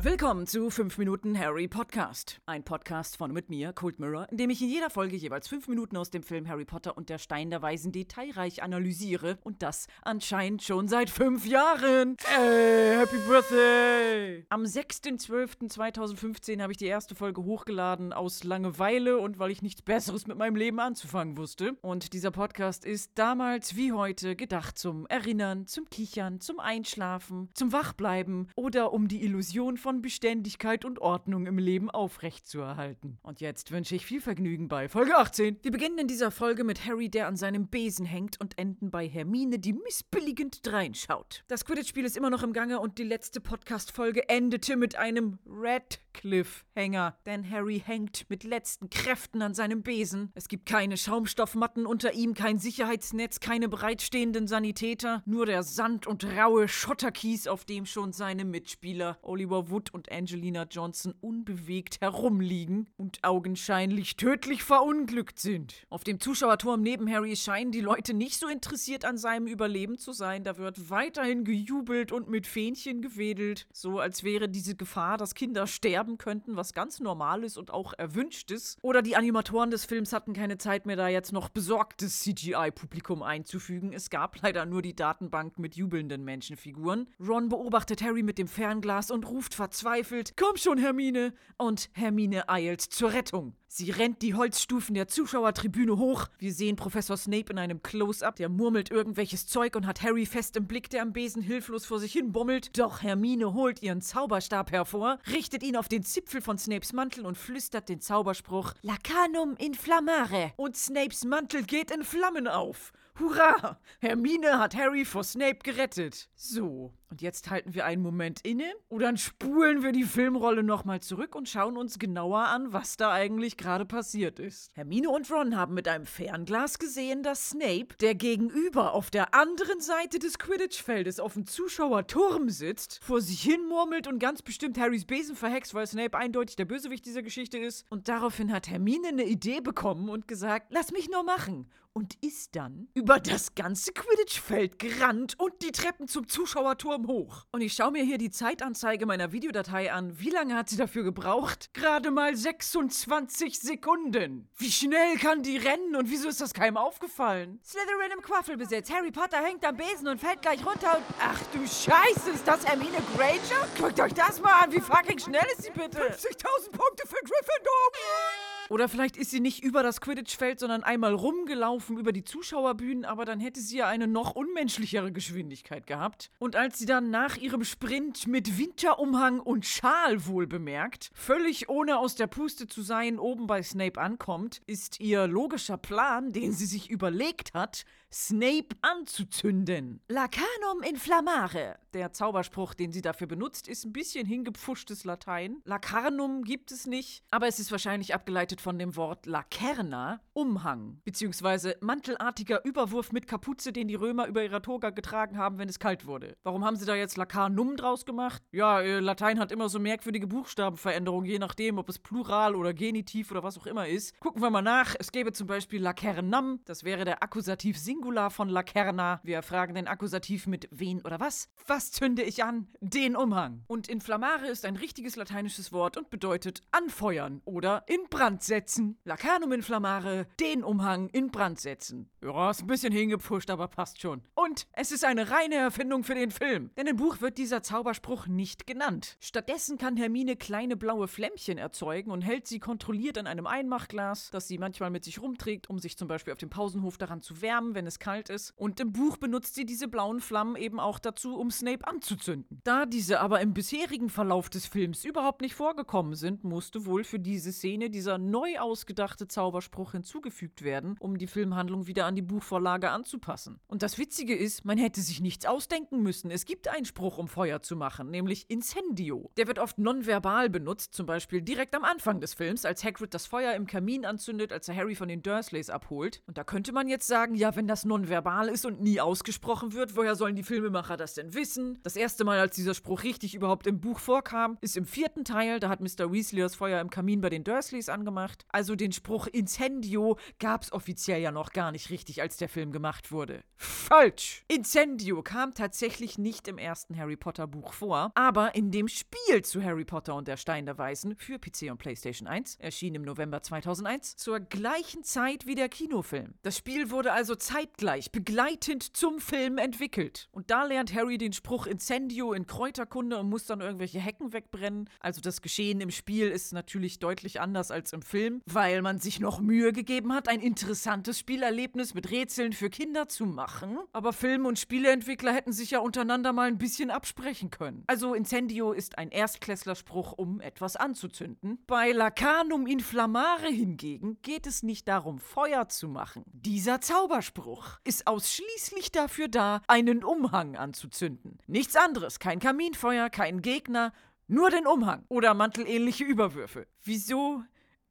Willkommen zu 5 Minuten Harry Podcast. Ein Podcast von mit mir, Cold Mirror, in dem ich in jeder Folge jeweils 5 Minuten aus dem Film Harry Potter und der Stein der Weisen detailreich analysiere. Und das anscheinend schon seit 5 Jahren. Ey, Happy Birthday! Am 6.12.2015 habe ich die erste Folge hochgeladen aus Langeweile und weil ich nichts Besseres mit meinem Leben anzufangen wusste. Und dieser Podcast ist damals wie heute gedacht zum Erinnern, zum Kichern, zum Einschlafen, zum Wachbleiben oder um die Illusion von Beständigkeit und Ordnung im Leben aufrechtzuerhalten. Und jetzt wünsche ich viel Vergnügen bei Folge 18. Wir beginnen in dieser Folge mit Harry, der an seinem Besen hängt und enden bei Hermine, die missbilligend dreinschaut. Das Quidditch-Spiel ist immer noch im Gange und die letzte Podcast-Folge endete mit einem Red Cliffhanger, denn Harry hängt mit letzten Kräften an seinem Besen. Es gibt keine Schaumstoffmatten unter ihm, kein Sicherheitsnetz, keine bereitstehenden Sanitäter, nur der Sand und raue Schotterkies, auf dem schon seine Mitspieler Oliver Wood und Angelina Johnson unbewegt herumliegen und augenscheinlich tödlich verunglückt sind. Auf dem Zuschauerturm neben Harry scheinen die Leute nicht so interessiert an seinem Überleben zu sein. Da wird weiterhin gejubelt und mit Fähnchen gewedelt, so als wäre diese Gefahr, dass Kinder sterben könnten, was ganz normal ist und auch erwünscht ist. Oder die Animatoren des Films hatten keine Zeit mehr, da jetzt noch besorgtes CGI-Publikum einzufügen. Es gab leider nur die Datenbank mit jubelnden Menschenfiguren. Ron beobachtet Harry mit dem Fernglas und ruft verzweifelt: Komm schon, Hermine! Und Hermine eilt zur Rettung. Sie rennt die Holzstufen der Zuschauertribüne hoch. Wir sehen Professor Snape in einem Close-up, der murmelt irgendwelches Zeug und hat Harry fest im Blick, der am Besen hilflos vor sich hin bummelt. Doch Hermine holt ihren Zauberstab hervor, richtet ihn auf den Zipfel von Snapes Mantel und flüstert den Zauberspruch Lacanum inflammare. Und Snapes Mantel geht in Flammen auf. Hurra! Hermine hat Harry vor Snape gerettet. So, und jetzt halten wir einen Moment inne und dann spulen wir die Filmrolle nochmal zurück und schauen uns genauer an, was da eigentlich gerade passiert ist. Hermine und Ron haben mit einem Fernglas gesehen, dass Snape, der gegenüber auf der anderen Seite des Quidditch-Feldes auf dem Zuschauerturm sitzt, vor sich hin murmelt und ganz bestimmt Harrys Besen verhext, weil Snape eindeutig der Bösewicht dieser Geschichte ist. Und daraufhin hat Hermine eine Idee bekommen und gesagt, lass mich nur machen und ist dann über das ganze Quidditch-Feld gerannt und die Treppen zum Zuschauerturm hoch. Und ich schaue mir hier die Zeitanzeige meiner Videodatei an. Wie lange hat sie dafür gebraucht? Gerade mal 26 Sekunden. Wie schnell kann die rennen und wieso ist das keinem aufgefallen? Slytherin im Quaffelbesitz. Harry Potter hängt am Besen und fällt gleich runter und... Ach du Scheiße, ist das Hermine Granger? Guckt euch das mal an, wie fucking schnell ist sie bitte? 50.000 Punkte für Gryffindor! Oder vielleicht ist sie nicht über das Quidditch-Feld, sondern einmal rumgelaufen über die Zuschauerbühnen, aber dann hätte sie ja eine noch unmenschlichere Geschwindigkeit gehabt. Und als sie dann nach ihrem Sprint mit Winterumhang und Schal wohl bemerkt, völlig ohne aus der Puste zu sein, oben bei Snape ankommt, ist ihr logischer Plan, den sie sich überlegt hat, Snape anzuzünden. Lacanum inflammare. Der Zauberspruch, den sie dafür benutzt, ist ein bisschen hingepfuschtes Latein. Lacarnum gibt es nicht, aber es ist wahrscheinlich abgeleitet von dem Wort lacerna, Umhang, beziehungsweise mantelartiger Überwurf mit Kapuze, den die Römer über ihrer Toga getragen haben, wenn es kalt wurde. Warum haben sie da jetzt Lacarnum draus gemacht? Ja, äh, Latein hat immer so merkwürdige Buchstabenveränderungen, je nachdem, ob es Plural oder Genitiv oder was auch immer ist. Gucken wir mal nach. Es gäbe zum Beispiel lacernam, das wäre der Akkusativ Singular Singular von Lacerna. Wir fragen den Akkusativ mit wen oder was? Was zünde ich an? Den Umhang. Und inflammare ist ein richtiges lateinisches Wort und bedeutet anfeuern oder in Brand setzen. Lacernum inflammare, den Umhang in Brand setzen. Ja, ist ein bisschen hingepfuscht, aber passt schon. Und es ist eine reine Erfindung für den Film, denn im Buch wird dieser Zauberspruch nicht genannt. Stattdessen kann Hermine kleine blaue Flämmchen erzeugen und hält sie kontrolliert an einem Einmachglas, das sie manchmal mit sich rumträgt, um sich zum Beispiel auf dem Pausenhof daran zu wärmen, wenn es kalt ist. Und im Buch benutzt sie diese blauen Flammen eben auch dazu, um Snape anzuzünden. Da diese aber im bisherigen Verlauf des Films überhaupt nicht vorgekommen sind, musste wohl für diese Szene dieser neu ausgedachte Zauberspruch hinzugefügt werden, um die Filmhandlung wieder an die Buchvorlage anzupassen. Und das Witzige ist, man hätte sich nichts ausdenken müssen. Es gibt einen Spruch, um Feuer zu machen, nämlich Incendio. Der wird oft nonverbal benutzt, zum Beispiel direkt am Anfang des Films, als Hagrid das Feuer im Kamin anzündet, als er Harry von den Dursleys abholt. Und da könnte man jetzt sagen, ja, wenn das nonverbal ist und nie ausgesprochen wird, woher sollen die Filmemacher das denn wissen? Das erste Mal, als dieser Spruch richtig überhaupt im Buch vorkam, ist im vierten Teil. Da hat Mr. Weasley das Feuer im Kamin bei den Dursleys angemacht. Gemacht. Also den Spruch Incendio gab es offiziell ja noch gar nicht richtig, als der Film gemacht wurde. Falsch! Incendio kam tatsächlich nicht im ersten Harry Potter Buch vor, aber in dem Spiel zu Harry Potter und der Stein der Weisen für PC und PlayStation 1, erschien im November 2001, zur gleichen Zeit wie der Kinofilm. Das Spiel wurde also zeitgleich, begleitend zum Film entwickelt. Und da lernt Harry den Spruch Incendio in Kräuterkunde und muss dann irgendwelche Hecken wegbrennen. Also das Geschehen im Spiel ist natürlich deutlich anders als im Film, weil man sich noch Mühe gegeben hat, ein interessantes Spielerlebnis mit Rätseln für Kinder zu machen. Aber Film- und Spieleentwickler hätten sich ja untereinander mal ein bisschen absprechen können. Also Incendio ist ein Erstklässlerspruch, um etwas anzuzünden. Bei Lacanum Inflammare hingegen geht es nicht darum, Feuer zu machen. Dieser Zauberspruch ist ausschließlich dafür da, einen Umhang anzuzünden. Nichts anderes, kein Kaminfeuer, kein Gegner, nur den Umhang oder mantelähnliche Überwürfe. Wieso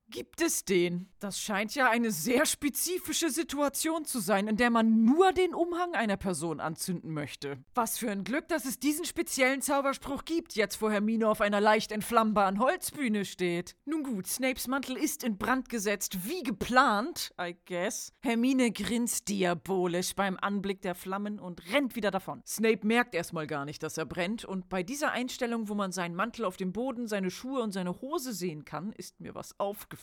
gibt es den? Das scheint ja eine sehr spezifische Situation zu sein, in der man nur den Umhang einer Person anzünden möchte. Was für ein Glück, dass es diesen speziellen Zauberspruch gibt, jetzt wo Hermine auf einer leicht entflammbaren Holzbühne steht. Nun gut, Snapes Mantel ist in Brand gesetzt, wie geplant, I guess. Hermine grinst diabolisch beim Anblick der Flammen und rennt wieder davon. Snape merkt erstmal gar nicht, dass er brennt, und bei dieser Einstellung, wo man seinen Mantel auf dem Boden, seine Schuhe und seine Hose sehen kann, ist mir was aufgefallen.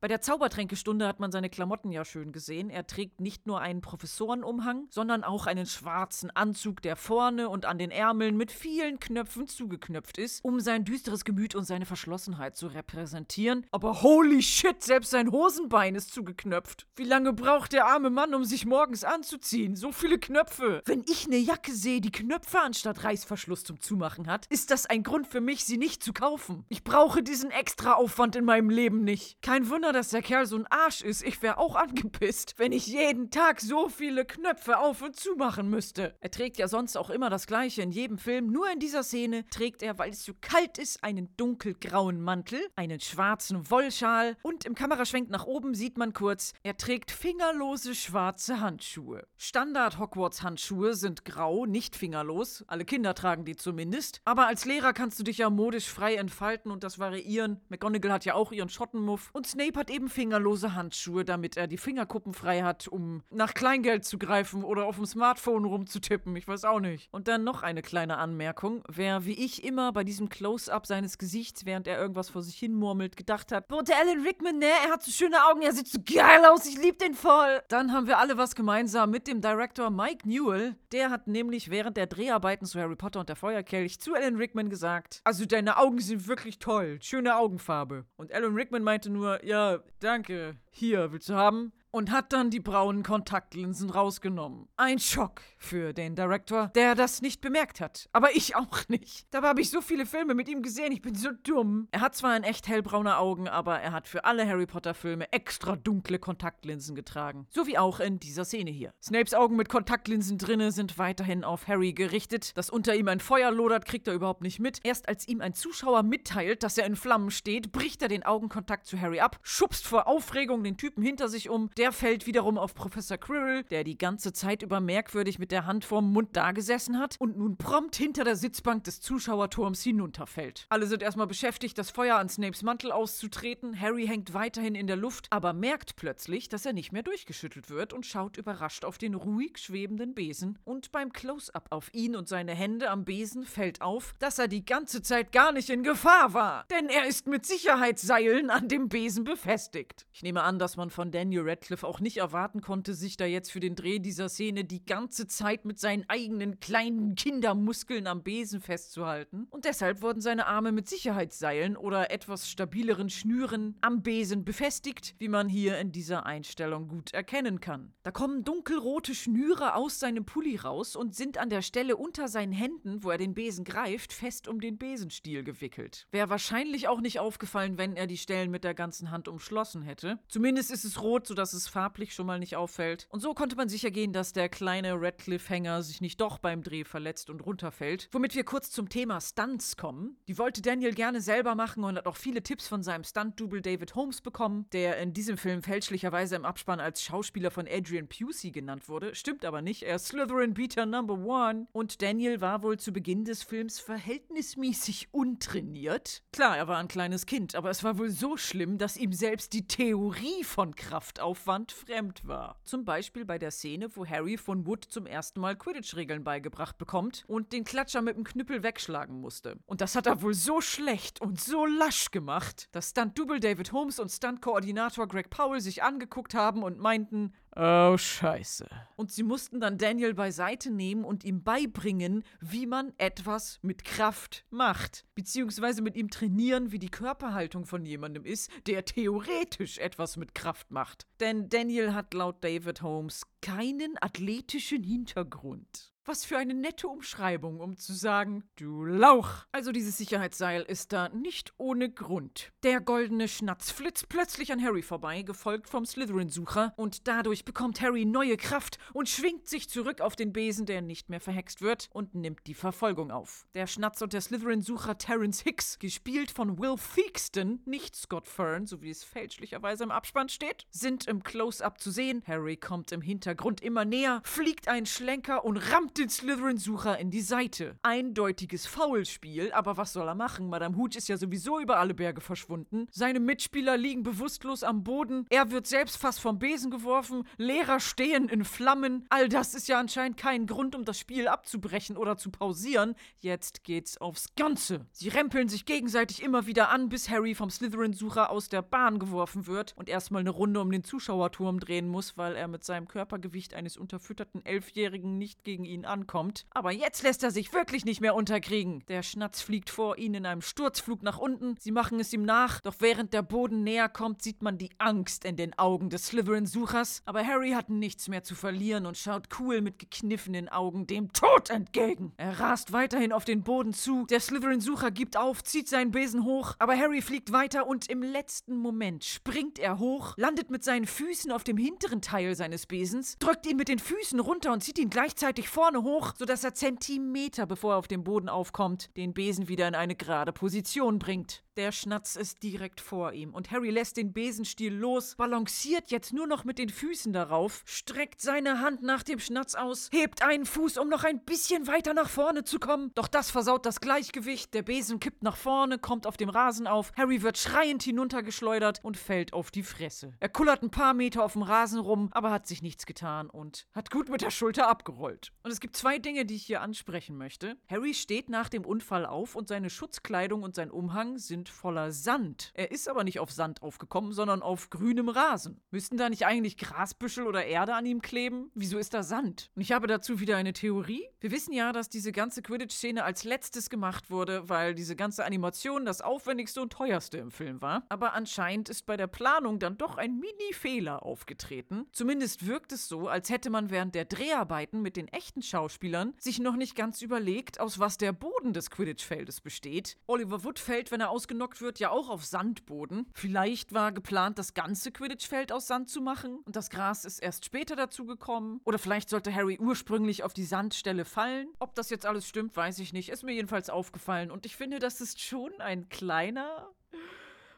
Bei der Zaubertränkestunde hat man seine Klamotten ja schön gesehen. Er trägt nicht nur einen Professorenumhang, sondern auch einen schwarzen Anzug, der vorne und an den Ärmeln mit vielen Knöpfen zugeknöpft ist, um sein düsteres Gemüt und seine Verschlossenheit zu repräsentieren. Aber holy shit, selbst sein Hosenbein ist zugeknöpft. Wie lange braucht der arme Mann, um sich morgens anzuziehen? So viele Knöpfe. Wenn ich eine Jacke sehe, die Knöpfe anstatt Reißverschluss zum Zumachen hat, ist das ein Grund für mich, sie nicht zu kaufen. Ich brauche diesen extra Aufwand in meinem Leben nicht. Kein Wunder, dass der Kerl so ein Arsch ist. Ich wäre auch angepisst, wenn ich jeden Tag so viele Knöpfe auf und zumachen müsste. Er trägt ja sonst auch immer das Gleiche in jedem Film. Nur in dieser Szene trägt er, weil es so kalt ist, einen dunkelgrauen Mantel, einen schwarzen Wollschal und im Kameraschwenk nach oben sieht man kurz, er trägt fingerlose schwarze Handschuhe. Standard-Hogwarts-Handschuhe sind grau, nicht fingerlos. Alle Kinder tragen die zumindest. Aber als Lehrer kannst du dich ja modisch frei entfalten und das variieren. McGonagall hat ja auch ihren Schottenmuff. Und Snape hat eben fingerlose Handschuhe, damit er die Fingerkuppen frei hat, um nach Kleingeld zu greifen oder auf dem Smartphone rumzutippen. Ich weiß auch nicht. Und dann noch eine kleine Anmerkung. Wer wie ich immer bei diesem Close-up seines Gesichts, während er irgendwas vor sich hin murmelt, gedacht hat, boah, der Alan Rickman, ne, er hat so schöne Augen, er sieht so geil aus, ich lieb den voll. Dann haben wir alle was gemeinsam mit dem Director Mike Newell. Der hat nämlich während der Dreharbeiten zu Harry Potter und der Feuerkelch zu Alan Rickman gesagt, also deine Augen sind wirklich toll, schöne Augenfarbe. Und Alan Rickman meinte nur, ja, danke, hier, willst du haben? Und hat dann die braunen Kontaktlinsen rausgenommen. Ein Schock für den Director, der das nicht bemerkt hat. Aber ich auch nicht. Dabei habe ich so viele Filme mit ihm gesehen, ich bin so dumm. Er hat zwar in echt hellbraune Augen, aber er hat für alle Harry Potter Filme extra dunkle Kontaktlinsen getragen. So wie auch in dieser Szene hier. Snapes Augen mit Kontaktlinsen drinne sind weiterhin auf Harry gerichtet. Dass unter ihm ein Feuer lodert, kriegt er überhaupt nicht mit. Erst als ihm ein Zuschauer mitteilt, dass er in Flammen steht, bricht er den Augenkontakt zu Harry ab, schubst vor Aufregung den Typen hinter sich um, der der fällt wiederum auf Professor Quirrell, der die ganze Zeit über merkwürdig mit der Hand vorm Mund dagesessen hat und nun prompt hinter der Sitzbank des Zuschauerturms hinunterfällt. Alle sind erstmal beschäftigt, das Feuer an Snapes Mantel auszutreten. Harry hängt weiterhin in der Luft, aber merkt plötzlich, dass er nicht mehr durchgeschüttelt wird und schaut überrascht auf den ruhig schwebenden Besen. Und beim Close-up auf ihn und seine Hände am Besen fällt auf, dass er die ganze Zeit gar nicht in Gefahr war. Denn er ist mit Sicherheitsseilen an dem Besen befestigt. Ich nehme an, dass man von Daniel Radcliffe auch nicht erwarten konnte, sich da jetzt für den Dreh dieser Szene die ganze Zeit mit seinen eigenen kleinen Kindermuskeln am Besen festzuhalten. Und deshalb wurden seine Arme mit Sicherheitsseilen oder etwas stabileren Schnüren am Besen befestigt, wie man hier in dieser Einstellung gut erkennen kann. Da kommen dunkelrote Schnüre aus seinem Pulli raus und sind an der Stelle unter seinen Händen, wo er den Besen greift, fest um den Besenstiel gewickelt. Wäre wahrscheinlich auch nicht aufgefallen, wenn er die Stellen mit der ganzen Hand umschlossen hätte. Zumindest ist es rot, sodass es es farblich schon mal nicht auffällt. Und so konnte man sicher gehen, dass der kleine Radcliffe-Hänger sich nicht doch beim Dreh verletzt und runterfällt. Womit wir kurz zum Thema Stunts kommen. Die wollte Daniel gerne selber machen und hat auch viele Tipps von seinem Stunt-Double David Holmes bekommen, der in diesem Film fälschlicherweise im Abspann als Schauspieler von Adrian Pusey genannt wurde. Stimmt aber nicht, er ist Slytherin Beater Number One. Und Daniel war wohl zu Beginn des Films verhältnismäßig untrainiert. Klar, er war ein kleines Kind, aber es war wohl so schlimm, dass ihm selbst die Theorie von Kraftaufwand fremd war. Zum Beispiel bei der Szene, wo Harry von Wood zum ersten Mal Quidditch-Regeln beigebracht bekommt und den Klatscher mit dem Knüppel wegschlagen musste. Und das hat er wohl so schlecht und so lasch gemacht, dass Stunt-Double David Holmes und Stunt-Koordinator Greg Powell sich angeguckt haben und meinten, Oh, scheiße. Und sie mussten dann Daniel beiseite nehmen und ihm beibringen, wie man etwas mit Kraft macht. Beziehungsweise mit ihm trainieren, wie die Körperhaltung von jemandem ist, der theoretisch etwas mit Kraft macht. Denn Daniel hat laut David Holmes keinen athletischen Hintergrund. Was für eine nette Umschreibung, um zu sagen, du Lauch. Also dieses Sicherheitsseil ist da nicht ohne Grund. Der goldene Schnatz flitzt plötzlich an Harry vorbei, gefolgt vom Slytherin-Sucher, und dadurch bekommt Harry neue Kraft und schwingt sich zurück auf den Besen, der nicht mehr verhext wird, und nimmt die Verfolgung auf. Der Schnatz und der Slytherin-Sucher Terence Hicks, gespielt von Will Theakston, nicht Scott Fern, so wie es fälschlicherweise im Abspann steht, sind im Close-Up zu sehen. Harry kommt im Hintergrund immer näher, fliegt einen Schlenker und rammt den Slytherin-Sucher in die Seite. Eindeutiges Foulspiel, aber was soll er machen? Madame Hooch ist ja sowieso über alle Berge verschwunden. Seine Mitspieler liegen bewusstlos am Boden. Er wird selbst fast vom Besen geworfen. Lehrer stehen in Flammen. All das ist ja anscheinend kein Grund, um das Spiel abzubrechen oder zu pausieren. Jetzt geht's aufs Ganze. Sie rempeln sich gegenseitig immer wieder an, bis Harry vom Slytherin-Sucher aus der Bahn geworfen wird und erstmal eine Runde um den Zuschauerturm drehen muss, weil er mit seinem Körpergewicht eines unterfütterten Elfjährigen nicht gegen ihn ankommt. Aber jetzt lässt er sich wirklich nicht mehr unterkriegen. Der Schnatz fliegt vor ihnen in einem Sturzflug nach unten. Sie machen es ihm nach, doch während der Boden näher kommt, sieht man die Angst in den Augen des Slytherin-Suchers. Aber Harry hat nichts mehr zu verlieren und schaut cool mit gekniffenen Augen dem Tod entgegen. Er rast weiterhin auf den Boden zu. Der Slytherin-Sucher gibt auf, zieht seinen Besen hoch, aber Harry fliegt weiter und im letzten Moment springt er hoch, landet mit seinen Füßen auf dem hinteren Teil seines Besens, drückt ihn mit den Füßen runter und zieht ihn gleichzeitig vorne hoch, sodass er Zentimeter bevor er auf dem Boden aufkommt, den Besen wieder in eine gerade Position bringt. Der Schnatz ist direkt vor ihm und Harry lässt den Besenstiel los, balanciert jetzt nur noch mit den Füßen darauf, streckt seine Hand nach dem Schnatz aus, hebt einen Fuß, um noch ein bisschen weiter nach vorne zu kommen. Doch das versaut das Gleichgewicht. Der Besen kippt nach vorne, kommt auf dem Rasen auf. Harry wird schreiend hinuntergeschleudert und fällt auf die Fresse. Er kullert ein paar Meter auf dem Rasen rum, aber hat sich nichts getan und hat gut mit der Schulter abgerollt. Und es gibt zwei Dinge, die ich hier ansprechen möchte. Harry steht nach dem Unfall auf und seine Schutzkleidung und sein Umhang sind voller Sand. Er ist aber nicht auf Sand aufgekommen, sondern auf grünem Rasen. Müssten da nicht eigentlich Grasbüschel oder Erde an ihm kleben? Wieso ist da Sand? Und ich habe dazu wieder eine Theorie. Wir wissen ja, dass diese ganze Quidditch-Szene als letztes gemacht wurde, weil diese ganze Animation das aufwendigste und teuerste im Film war. Aber anscheinend ist bei der Planung dann doch ein Mini-Fehler aufgetreten. Zumindest wirkt es so, als hätte man während der Dreharbeiten mit den echten Schauspielern sich noch nicht ganz überlegt, aus was der Boden des Quidditch-Feldes besteht. Oliver Wood fällt, wenn er ausgenockt wird, ja auch auf Sandboden. Vielleicht war geplant, das ganze Quidditch-Feld aus Sand zu machen und das Gras ist erst später dazu gekommen. Oder vielleicht sollte Harry ursprünglich auf die Sandstelle fallen. Ob das jetzt alles stimmt, weiß ich nicht. Ist mir jedenfalls aufgefallen und ich finde, das ist schon ein kleiner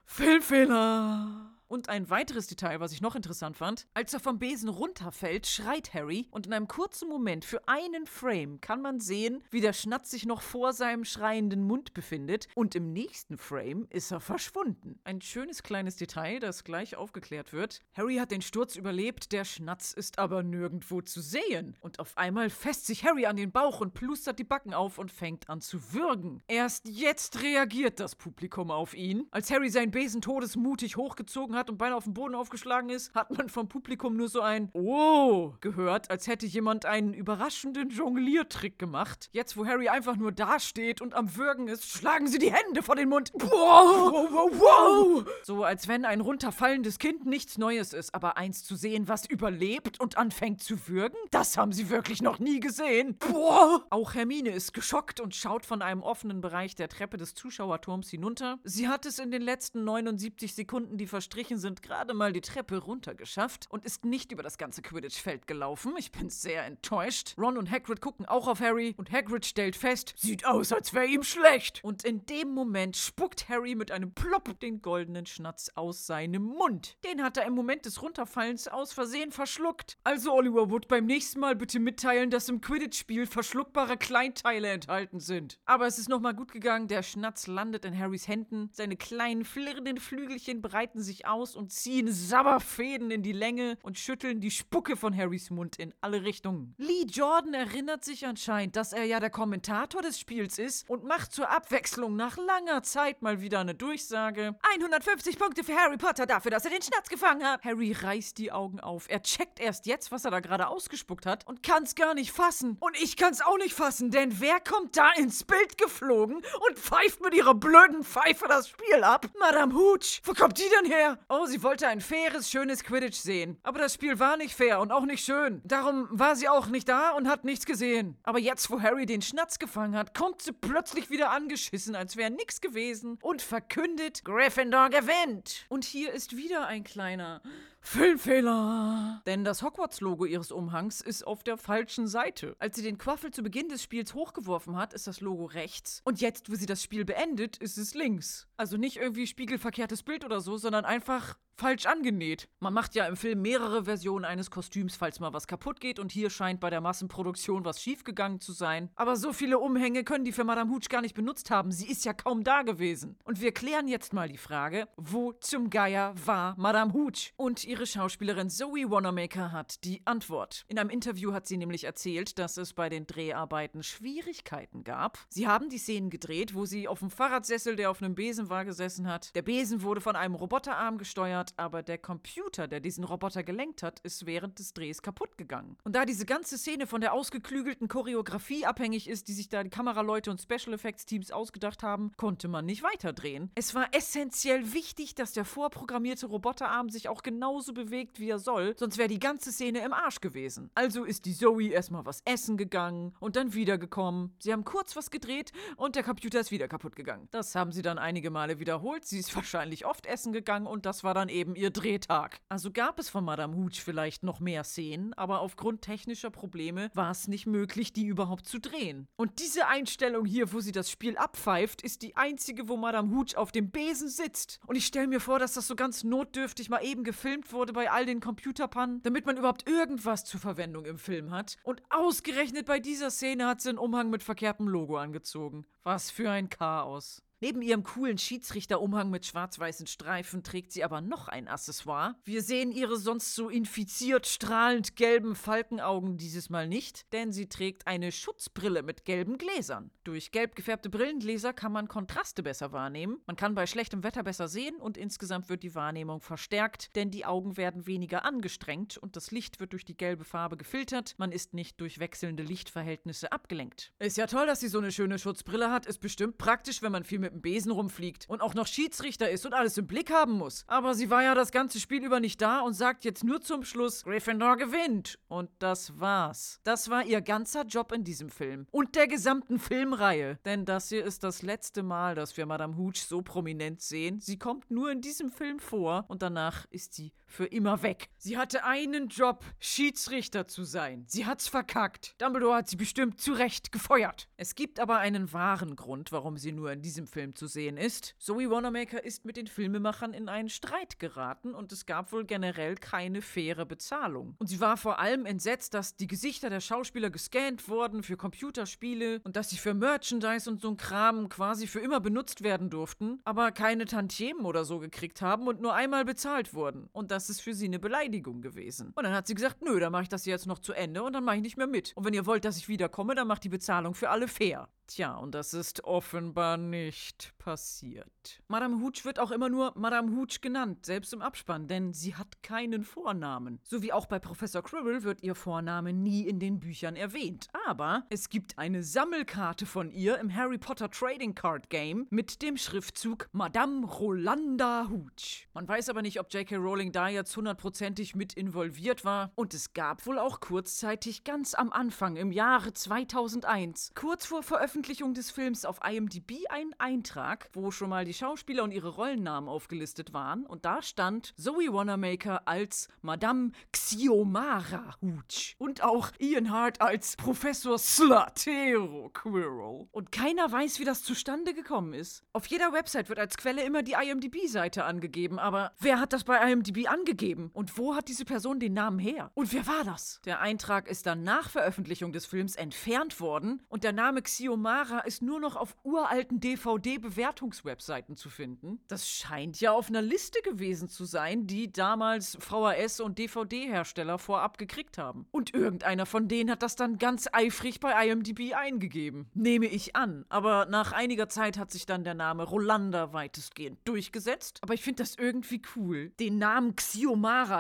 Filmfehler. Und ein weiteres Detail, was ich noch interessant fand, als er vom Besen runterfällt, schreit Harry und in einem kurzen Moment für einen Frame kann man sehen, wie der Schnatz sich noch vor seinem schreienden Mund befindet und im nächsten Frame ist er verschwunden. Ein schönes kleines Detail, das gleich aufgeklärt wird. Harry hat den Sturz überlebt, der Schnatz ist aber nirgendwo zu sehen. Und auf einmal fässt sich Harry an den Bauch und plustert die Backen auf und fängt an zu würgen. Erst jetzt reagiert das Publikum auf ihn. Als Harry seinen Besen todesmutig hochgezogen hat und beinahe auf den Boden aufgeschlagen ist, hat man vom Publikum nur so ein Oh gehört, als hätte jemand einen überraschenden Jongliertrick gemacht. Jetzt, wo Harry einfach nur dasteht und am Würgen ist, schlagen sie die Hände vor den Mund. Wow, wow, wow, wow. So als wenn ein runterfallendes Kind nichts Neues ist, aber eins zu sehen, was überlebt und anfängt zu würgen, das haben sie wirklich noch nie gesehen. Boah. Auch Hermine ist geschockt und schaut von einem offenen Bereich der Treppe des Zuschauerturms hinunter. Sie hat es in den letzten 79 Sekunden, die verstrichen Pärchen sind gerade mal die Treppe runtergeschafft und ist nicht über das ganze Quidditch-Feld gelaufen. Ich bin sehr enttäuscht. Ron und Hagrid gucken auch auf Harry und Hagrid stellt fest, sieht aus, als wäre ihm schlecht. Und in dem Moment spuckt Harry mit einem Plopp den goldenen Schnatz aus seinem Mund. Den hat er im Moment des Runterfallens aus Versehen verschluckt. Also Oliver Wood beim nächsten Mal bitte mitteilen, dass im Quidditch-Spiel verschluckbare Kleinteile enthalten sind. Aber es ist nochmal gut gegangen. Der Schnatz landet in Harrys Händen. Seine kleinen flirrenden Flügelchen breiten sich aus und ziehen Sabberfäden in die Länge und schütteln die Spucke von Harrys Mund in alle Richtungen. Lee Jordan erinnert sich anscheinend, dass er ja der Kommentator des Spiels ist und macht zur Abwechslung nach langer Zeit mal wieder eine Durchsage. 150 Punkte für Harry Potter dafür, dass er den Schnatz gefangen hat. Harry reißt die Augen auf. Er checkt erst jetzt, was er da gerade ausgespuckt hat und kann's gar nicht fassen. Und ich kann's auch nicht fassen, denn wer kommt da ins Bild geflogen und pfeift mit ihrer blöden Pfeife das Spiel ab? Madame Hooch. Wo kommt die denn her? Oh, sie wollte ein faires, schönes Quidditch sehen. Aber das Spiel war nicht fair und auch nicht schön. Darum war sie auch nicht da und hat nichts gesehen. Aber jetzt, wo Harry den Schnatz gefangen hat, kommt sie plötzlich wieder angeschissen, als wäre nichts gewesen und verkündet, Gryffindor gewinnt. Und hier ist wieder ein kleiner Filmfehler! Denn das Hogwarts-Logo ihres Umhangs ist auf der falschen Seite. Als sie den Quaffel zu Beginn des Spiels hochgeworfen hat, ist das Logo rechts. Und jetzt, wo sie das Spiel beendet, ist es links. Also nicht irgendwie spiegelverkehrtes Bild oder so, sondern einfach falsch angenäht. Man macht ja im Film mehrere Versionen eines Kostüms, falls mal was kaputt geht und hier scheint bei der Massenproduktion was schiefgegangen zu sein. Aber so viele Umhänge können die für Madame Hooch gar nicht benutzt haben. Sie ist ja kaum da gewesen. Und wir klären jetzt mal die Frage, wo zum Geier war Madame Hooch? Und ihre Schauspielerin Zoe Wanamaker hat die Antwort. In einem Interview hat sie nämlich erzählt, dass es bei den Dreharbeiten Schwierigkeiten gab. Sie haben die Szenen gedreht, wo sie auf dem Fahrradsessel, der auf einem Besen war, gesessen hat. Der Besen wurde von einem Roboterarm gesteuert hat, aber der Computer, der diesen Roboter gelenkt hat, ist während des Drehs kaputt gegangen. Und da diese ganze Szene von der ausgeklügelten Choreografie abhängig ist, die sich da die Kameraleute und Special Effects Teams ausgedacht haben, konnte man nicht weiterdrehen. Es war essentiell wichtig, dass der vorprogrammierte Roboterarm sich auch genauso bewegt, wie er soll, sonst wäre die ganze Szene im Arsch gewesen. Also ist die Zoe erstmal was essen gegangen und dann wiedergekommen. Sie haben kurz was gedreht und der Computer ist wieder kaputt gegangen. Das haben sie dann einige Male wiederholt. Sie ist wahrscheinlich oft essen gegangen und das war dann eben ihr Drehtag. Also gab es von Madame Hooch vielleicht noch mehr Szenen, aber aufgrund technischer Probleme war es nicht möglich, die überhaupt zu drehen. Und diese Einstellung hier, wo sie das Spiel abpfeift, ist die einzige, wo Madame Hooch auf dem Besen sitzt. Und ich stelle mir vor, dass das so ganz notdürftig mal eben gefilmt wurde bei all den Computerpannen, damit man überhaupt irgendwas zur Verwendung im Film hat. Und ausgerechnet bei dieser Szene hat sie einen Umhang mit verkehrtem Logo angezogen. Was für ein Chaos. Neben ihrem coolen Schiedsrichterumhang mit schwarz-weißen Streifen trägt sie aber noch ein Accessoire. Wir sehen ihre sonst so infiziert strahlend gelben Falkenaugen dieses Mal nicht, denn sie trägt eine Schutzbrille mit gelben Gläsern. Durch gelb gefärbte Brillengläser kann man Kontraste besser wahrnehmen. Man kann bei schlechtem Wetter besser sehen und insgesamt wird die Wahrnehmung verstärkt, denn die Augen werden weniger angestrengt und das Licht wird durch die gelbe Farbe gefiltert. Man ist nicht durch wechselnde Lichtverhältnisse abgelenkt. Ist ja toll, dass sie so eine schöne Schutzbrille hat. Ist bestimmt praktisch, wenn man viel mit mit dem Besen rumfliegt und auch noch Schiedsrichter ist und alles im Blick haben muss. Aber sie war ja das ganze Spiel über nicht da und sagt jetzt nur zum Schluss, Gryffindor gewinnt. Und das war's. Das war ihr ganzer Job in diesem Film. Und der gesamten Filmreihe. Denn das hier ist das letzte Mal, dass wir Madame Hooch so prominent sehen. Sie kommt nur in diesem Film vor und danach ist sie für immer weg. Sie hatte einen Job, Schiedsrichter zu sein. Sie hat's verkackt. Dumbledore hat sie bestimmt zu Recht gefeuert. Es gibt aber einen wahren Grund, warum sie nur in diesem Film zu sehen ist. Zoe Wanamaker ist mit den Filmemachern in einen Streit geraten und es gab wohl generell keine faire Bezahlung. Und sie war vor allem entsetzt, dass die Gesichter der Schauspieler gescannt wurden für Computerspiele und dass sie für Merchandise und so ein Kram quasi für immer benutzt werden durften, aber keine Tantiemen oder so gekriegt haben und nur einmal bezahlt wurden. Und das ist für sie eine Beleidigung gewesen. Und dann hat sie gesagt, nö, dann mache ich das jetzt noch zu Ende und dann mache ich nicht mehr mit. Und wenn ihr wollt, dass ich wiederkomme, dann macht die Bezahlung für alle fair. Tja, und das ist offenbar nicht passiert. Madame Hooch wird auch immer nur Madame Hooch genannt, selbst im Abspann, denn sie hat keinen Vornamen. So wie auch bei Professor Quirrell wird ihr Vorname nie in den Büchern erwähnt. Aber es gibt eine Sammelkarte von ihr im Harry Potter Trading Card Game mit dem Schriftzug Madame Rolanda Hooch. Man weiß aber nicht, ob J.K. Rowling da jetzt hundertprozentig mit involviert war. Und es gab wohl auch kurzzeitig ganz am Anfang im Jahre 2001, kurz vor Veröffentlichung des Films auf IMDb ein Eintrag, wo schon mal die Schauspieler und ihre Rollennamen aufgelistet waren. Und da stand Zoe Wanamaker als Madame Xiomara Hooch und auch Ian Hart als Professor Slatero Quirrell. Und keiner weiß, wie das zustande gekommen ist. Auf jeder Website wird als Quelle immer die IMDb-Seite angegeben, aber wer hat das bei IMDb angegeben? Und wo hat diese Person den Namen her? Und wer war das? Der Eintrag ist dann nach Veröffentlichung des Films entfernt worden und der Name Xiomara ist nur noch auf uralten DVD-Bewertungswebseiten zu finden. Das scheint ja auf einer Liste gewesen zu sein, die damals VHS und DVD-Hersteller vorab gekriegt haben. Und irgendeiner von denen hat das dann ganz eifrig bei IMDb eingegeben. Nehme ich an. Aber nach einiger Zeit hat sich dann der Name Rolanda weitestgehend durchgesetzt. Aber ich finde das irgendwie cool. Den Namen Xiomara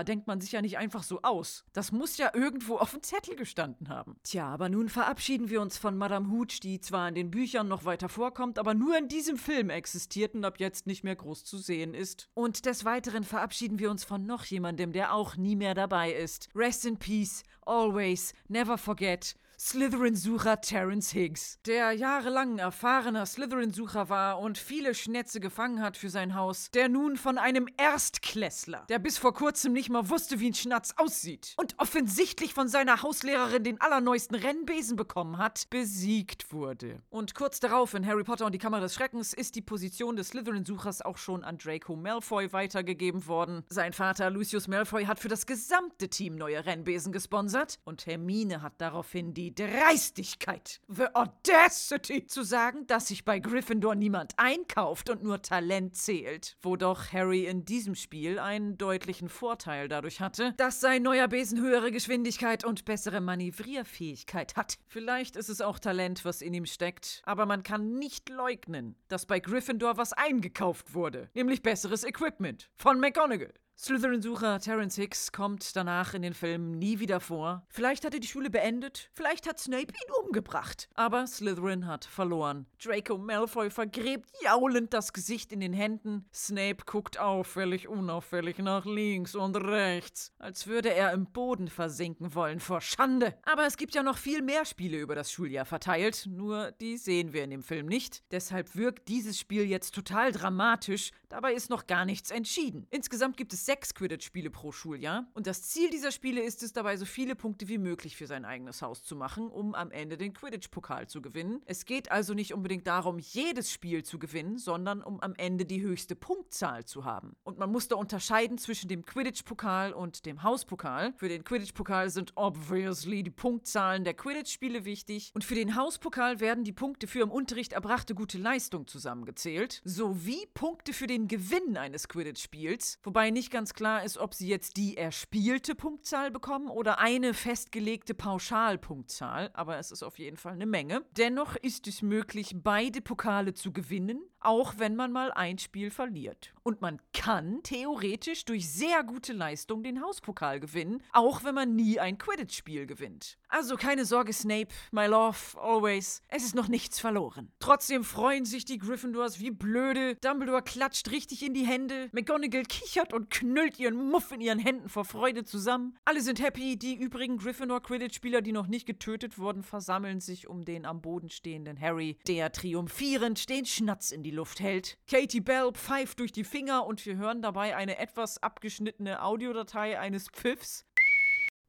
denkt man sich ja nicht einfach so aus. Das muss ja irgendwo auf dem Zettel gestanden haben. Tja, aber nun verabschieden wir uns von Madame Hooch, die zwar in den Büchern noch weiter vorkommt, aber nur in diesem Film existiert und ab jetzt nicht mehr groß zu sehen ist. Und des Weiteren verabschieden wir uns von noch jemandem, der auch nie mehr dabei ist. Rest in Peace, always, never forget. Slytherin-Sucher Terence Higgs, der jahrelang erfahrener Slytherin-Sucher war und viele Schnätze gefangen hat für sein Haus, der nun von einem Erstklässler, der bis vor kurzem nicht mal wusste, wie ein Schnatz aussieht und offensichtlich von seiner Hauslehrerin den allerneuesten Rennbesen bekommen hat, besiegt wurde. Und kurz darauf in Harry Potter und die Kammer des Schreckens ist die Position des Slytherin-Suchers auch schon an Draco Malfoy weitergegeben worden. Sein Vater Lucius Malfoy hat für das gesamte Team neue Rennbesen gesponsert und Hermine hat daraufhin die Dreistigkeit, the audacity, zu sagen, dass sich bei Gryffindor niemand einkauft und nur Talent zählt. Wo doch Harry in diesem Spiel einen deutlichen Vorteil dadurch hatte, dass sein neuer Besen höhere Geschwindigkeit und bessere Manövrierfähigkeit hat. Vielleicht ist es auch Talent, was in ihm steckt, aber man kann nicht leugnen, dass bei Gryffindor was eingekauft wurde, nämlich besseres Equipment von McGonagall. Slytherin-Sucher Terence Hicks kommt danach in den Filmen nie wieder vor. Vielleicht hat er die Schule beendet, vielleicht hat Snape ihn umgebracht. Aber Slytherin hat verloren. Draco Malfoy vergräbt jaulend das Gesicht in den Händen. Snape guckt auffällig unauffällig nach links und rechts, als würde er im Boden versinken wollen vor Schande. Aber es gibt ja noch viel mehr Spiele über das Schuljahr verteilt, nur die sehen wir in dem Film nicht. Deshalb wirkt dieses Spiel jetzt total dramatisch, dabei ist noch gar nichts entschieden. Insgesamt gibt es sechs Quidditch-Spiele pro Schuljahr. Und das Ziel dieser Spiele ist es dabei, so viele Punkte wie möglich für sein eigenes Haus zu machen, um am Ende den Quidditch-Pokal zu gewinnen. Es geht also nicht unbedingt darum, jedes Spiel zu gewinnen, sondern um am Ende die höchste Punktzahl zu haben. Und man muss da unterscheiden zwischen dem Quidditch-Pokal und dem Hauspokal. Für den Quidditch-Pokal sind obviously die Punktzahlen der Quidditch-Spiele wichtig. Und für den Hauspokal werden die Punkte für im Unterricht erbrachte gute Leistung zusammengezählt, sowie Punkte für den Gewinn eines Quidditch-Spiels, wobei nicht ganz klar ist, ob sie jetzt die erspielte Punktzahl bekommen oder eine festgelegte Pauschalpunktzahl, aber es ist auf jeden Fall eine Menge. Dennoch ist es möglich, beide Pokale zu gewinnen, auch wenn man mal ein Spiel verliert. Und man kann theoretisch durch sehr gute Leistung den Hauspokal gewinnen, auch wenn man nie ein Quidditch-Spiel gewinnt. Also keine Sorge, Snape, my love, always. Es ist noch nichts verloren. Trotzdem freuen sich die Gryffindors wie blöde. Dumbledore klatscht richtig in die Hände. McGonagall kichert und knüllt ihren Muff in ihren Händen vor Freude zusammen. Alle sind happy. Die übrigen Gryffindor-Quidditch-Spieler, die noch nicht getötet wurden, versammeln sich um den am Boden stehenden Harry, der triumphierend den Schnatz in die Luft hält. Katie Bell pfeift durch die Finger und wir hören dabei eine etwas abgeschnittene Audiodatei eines Pfiffs.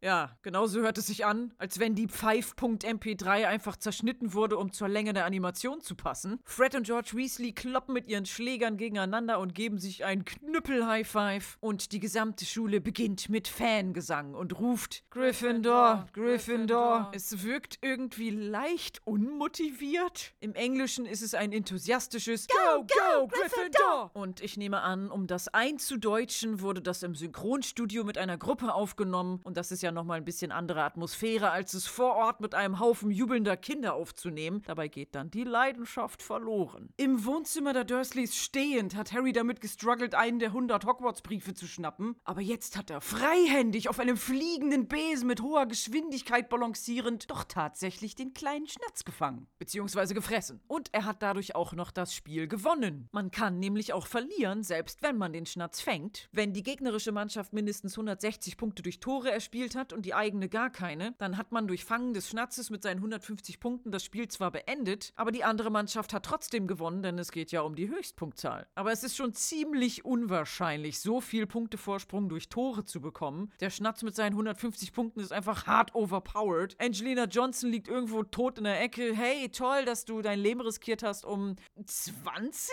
Ja, genauso hört es sich an, als wenn die Pfeif.mp3 einfach zerschnitten wurde, um zur Länge der Animation zu passen. Fred und George Weasley kloppen mit ihren Schlägern gegeneinander und geben sich ein Knüppel-High-Five. Und die gesamte Schule beginnt mit Fangesang und ruft Gryffindor, Gryffindor. Es wirkt irgendwie leicht unmotiviert. Im Englischen ist es ein enthusiastisches Go, Go, Gryffindor! Und ich nehme an, um das einzudeutschen, wurde das im Synchronstudio mit einer Gruppe aufgenommen und das ist ja nochmal ein bisschen andere Atmosphäre, als es vor Ort mit einem Haufen jubelnder Kinder aufzunehmen. Dabei geht dann die Leidenschaft verloren. Im Wohnzimmer der Dursleys stehend hat Harry damit gestruggelt, einen der 100 Hogwarts-Briefe zu schnappen. Aber jetzt hat er freihändig auf einem fliegenden Besen mit hoher Geschwindigkeit balancierend doch tatsächlich den kleinen Schnatz gefangen. Beziehungsweise gefressen. Und er hat dadurch auch noch das Spiel gewonnen. Man kann nämlich auch verlieren, selbst wenn man den Schnatz fängt. Wenn die gegnerische Mannschaft mindestens 160 Punkte durch Tore erspielt hat und die eigene gar keine, dann hat man durch Fangen des Schnatzes mit seinen 150 Punkten das Spiel zwar beendet, aber die andere Mannschaft hat trotzdem gewonnen, denn es geht ja um die Höchstpunktzahl. Aber es ist schon ziemlich unwahrscheinlich, so viel Punktevorsprung durch Tore zu bekommen. Der Schnatz mit seinen 150 Punkten ist einfach hart overpowered. Angelina Johnson liegt irgendwo tot in der Ecke. Hey, toll, dass du dein Leben riskiert hast, um 20